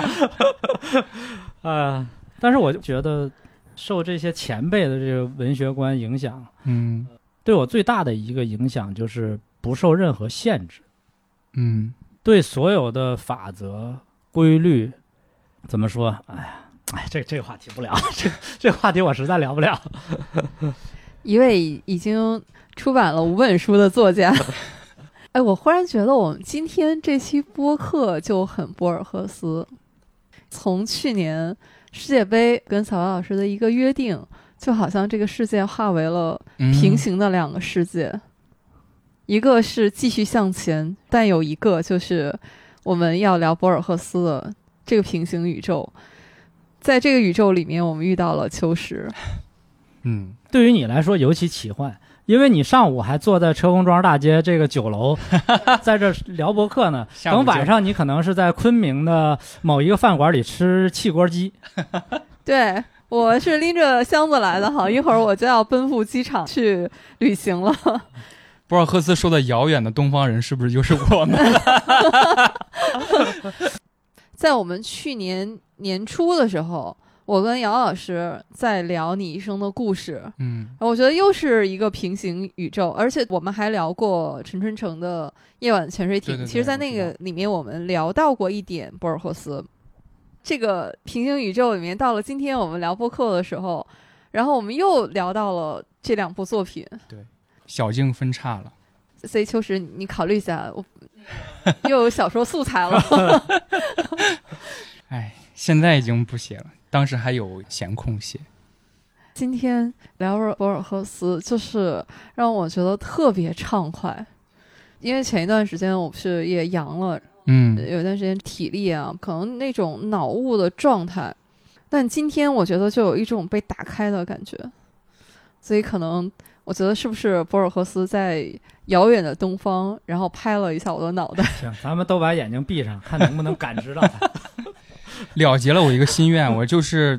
啊，但是我就觉得受这些前辈的这个文学观影响，嗯对我最大的一个影响就是不受任何限制，嗯对所有的法则规律，怎么说？哎呀，哎，这这个话题不聊，这这话题我实在聊不了。一位已经出版了五本书的作家。哎，我忽然觉得我们今天这期播客就很博尔赫斯。从去年世界杯跟小白老师的一个约定，就好像这个世界化为了嗯，平行的两个世界，一个是继续向前，但有一个就是我们要聊博尔赫斯的这个平行宇宙。在这个宇宙里面，我们遇到了秋实。嗯，对于你来说尤其奇幻，因为你上午还坐在车公庄大街这个酒楼，在这儿聊博客呢。等晚上，你可能是在昆明的某一个饭馆里吃汽锅鸡。对，我是拎着箱子来的哈，一会儿我就要奔赴机场去旅行了。博尔赫斯说的遥远的东方人是不是就是我们？在我们去年年初的时候，我跟姚老师在聊你一生的故事，嗯我觉得又是一个平行宇宙，而且我们还聊过陈春成的《夜晚潜水艇》对对对其实，在那个里面我们聊到过一点博尔赫斯。这个平行宇宙里面，到了今天我们聊播客的时候，然后我们又聊到了这两部作品。对小径分叉了。所以秋实，你考虑一下，我 又有小说素材了。哎，现在已经不写了，当时还有闲空写。今天聊博尔赫斯，就是让我觉得特别畅快，因为前一段时间我不是也阳了，嗯有一段时间体力啊，可能那种脑雾的状态，但今天我觉得就有一种被打开的感觉，所以可能我觉得是不是博尔赫斯在遥远的东方，然后拍了一下我的脑袋，行，咱们都把眼睛闭上，看能不能感知到它。了结了我一个心愿，我就是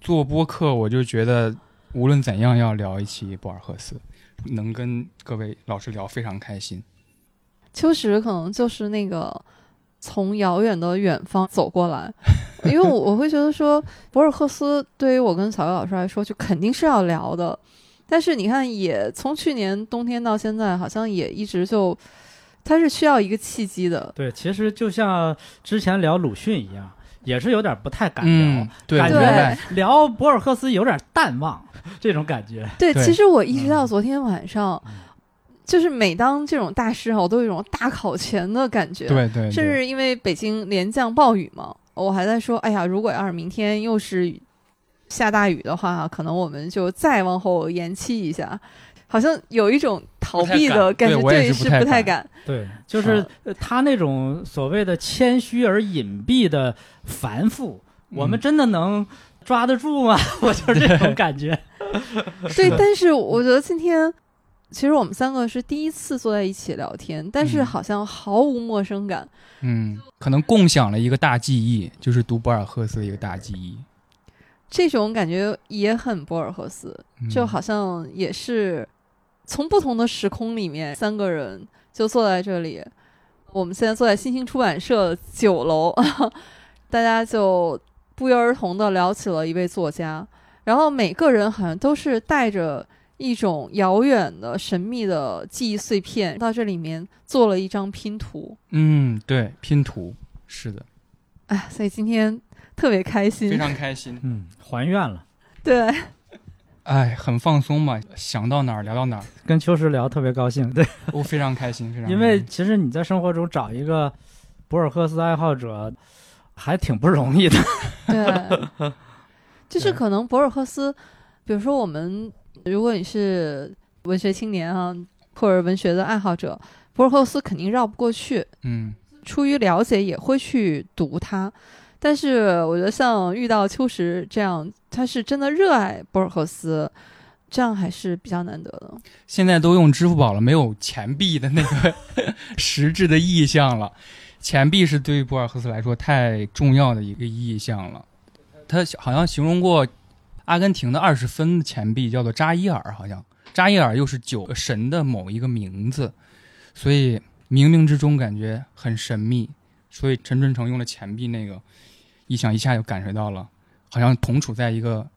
做播客，我就觉得无论怎样要聊一期博尔赫斯，能跟各位老师聊非常开心。秋实可能就是那个从遥远的远方走过来，因为我我会觉得说博尔赫斯对于我跟小月老师来说，就肯定是要聊的。但是你看，也从去年冬天到现在，好像也一直就，它是需要一个契机的。对，其实就像之前聊鲁迅一样，也是有点不太敢聊，嗯，对。聊博尔赫斯有点淡忘这种感觉。对，对其实我一直到嗯昨天晚上，嗯就是每当这种大师哈，我都有一种大考前的感觉。对对，对甚至因为北京连降暴雨嘛，我还在说，哎呀，如果要是明天又是下大雨的话，可能我们就再往后延期一下。好像有一种逃避的感觉，对是是不太敢。对，就是呃他那种所谓的谦虚而隐蔽的繁复，我们嗯真的能抓得住吗？我就是这种感觉。对，但是我觉得今天其实我们三个是第一次坐在一起聊天，但是嗯好像毫无陌生感。嗯，可能共享了一个大记忆，就是读博尔赫斯的一个大记忆。这种感觉也很博尔赫斯，嗯就好像也是从不同的时空里面，三个人就坐在这里。我们现在坐在新兴出版社九楼，大家就不约而同的聊起了一位作家，然后每个人好像都是带着一种遥远的、神秘的记忆碎片到这里面做了一张拼图。嗯，对，拼图是的，哎，所以今天特别开心。非常开心。嗯，还愿了，对，哎，很放松嘛，想到哪儿聊到哪儿，跟秋实聊特别高兴。对，我非常开心，非常因为其实你在生活中找一个博尔赫斯爱好者，还挺不容易的。对，就是可能博尔赫斯，比如说我们，如果你是文学青年啊，或者文学的爱好者，博尔赫斯肯定绕不过去。嗯出于了解，也会去读它。但是我觉得像遇到秋实这样，他是真的热爱博尔赫斯，这样还是比较难得的。现在都用支付宝了，没有钱币的那个 实质的意象了。钱币是对于博尔赫斯来说太重要的一个意象了。他好像形容过阿根廷的二十分钱币叫做扎伊尔，好像扎伊尔又是九个神的某一个名字，所以冥冥之中感觉很神秘。所以陈春成用了钱币那个意象，一下就感觉到了，好像同处在一个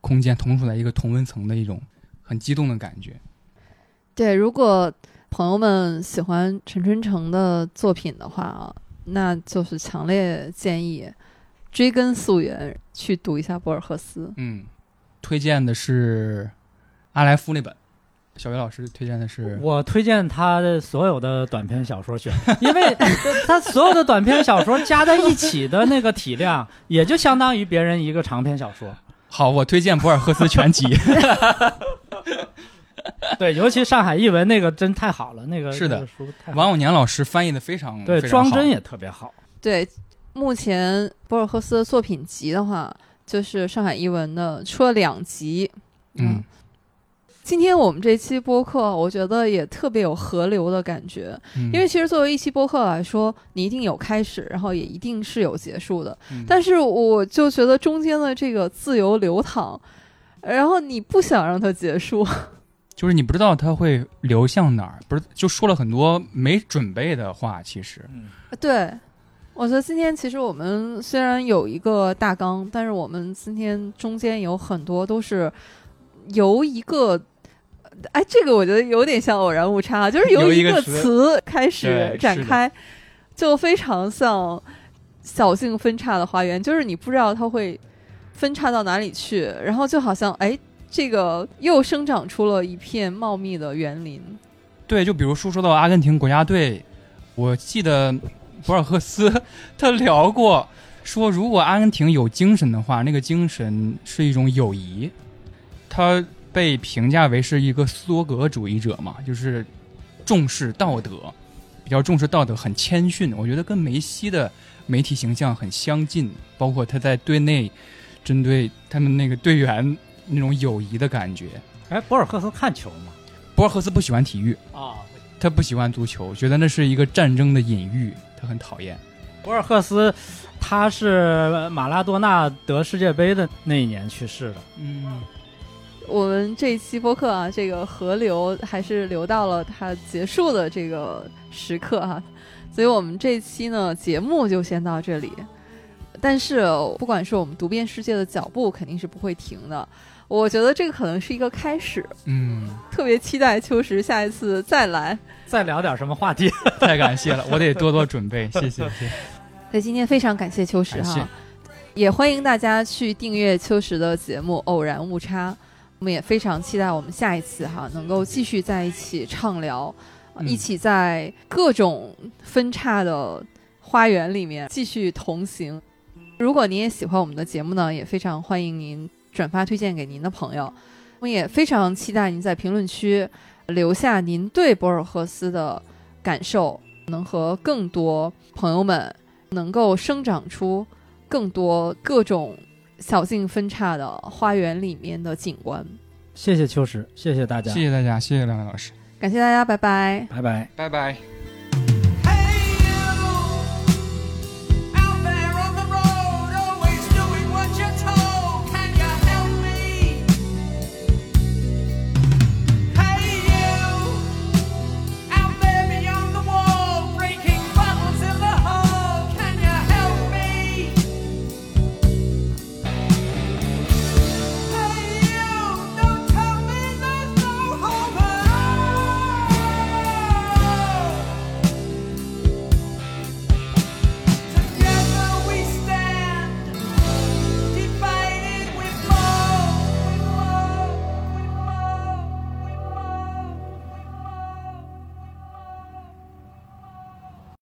空间，同处在一个同温层的一种很激动的感觉。对，如果朋友们喜欢陈春成的作品的话啊，那就是强烈建议追根溯源去读一下博尔赫斯。嗯，推荐的是阿莱夫那本。小鱼老师推荐的是我推荐他的所有的短篇小说选，因为他所有的短篇小说加在一起的那个体量，也就相当于别人一个长篇小说。好，我推荐博尔赫斯全集。对，尤其上海译文那个真太好了，那个是的王永年老师翻译的非常对，装帧也特别好。对，目前博尔赫斯的作品集的话，就是上海译文的出了两集。嗯，今天我们这期播客，我觉得也特别有河流的感觉，嗯。因为其实作为一期播客来说，你一定有开始，然后也一定是有结束的。嗯。但是我就觉得中间的这个自由流淌，然后你不想让它结束，就是你不知道它会流向哪儿，不是就说了很多没准备的话，其实。对。我觉得今天其实我们虽然有一个大纲，但是我们今天中间有很多都是由一个，哎，这个我觉得有点像偶然误差，就是由一个词词开始展开，就非常像小径分叉的花园，就是你不知道它会分叉到哪里去，然后就好像哎，这个又生长出了一片茂密的园林。对，就比如说说到阿根廷国家队，我记得博尔赫斯 他聊过，说如果阿根廷有精神的话，那个精神是一种友谊。他被评价为是一个缩格主义者嘛，就是重视道德，比较重视道德，很谦逊。我觉得跟梅西的媒体形象很相近，包括他在队内针对他们那个队员那种友谊的感觉。哎，博尔赫斯看球吗？博尔赫斯不喜欢体育。啊，他不喜欢足球，觉得那是一个战争的隐喻，他很讨厌。博尔赫斯他是马拉多纳得世界杯的那一年去世的。嗯，我们这一期播客啊，这个河流还是流到了它结束的这个时刻哈、所以我们这期呢节目就先到这里。但是不管是我们读遍世界的脚步，肯定是不会停的。我觉得这个可能是一个开始，嗯，特别期待秋实下一次再来。再聊点什么话题？太感谢了，我得多多准备，谢谢。谢谢所以今天非常感谢秋实哈，也欢迎大家去订阅秋实的节目《偶然误差》。我们也非常期待我们下一次哈能够继续在一起畅聊，一起在各种分叉的花园里面继续同行。如果您也喜欢我们的节目呢，也非常欢迎您转发推荐给您的朋友。我们也非常期待您在评论区留下您对博尔赫斯的感受，能和更多朋友们能够生长出更多各种小径分叉的花园里面的景观。谢谢秋实，谢谢大家，谢谢大家，谢谢两位老师，感谢大家，拜拜。拜拜。拜拜。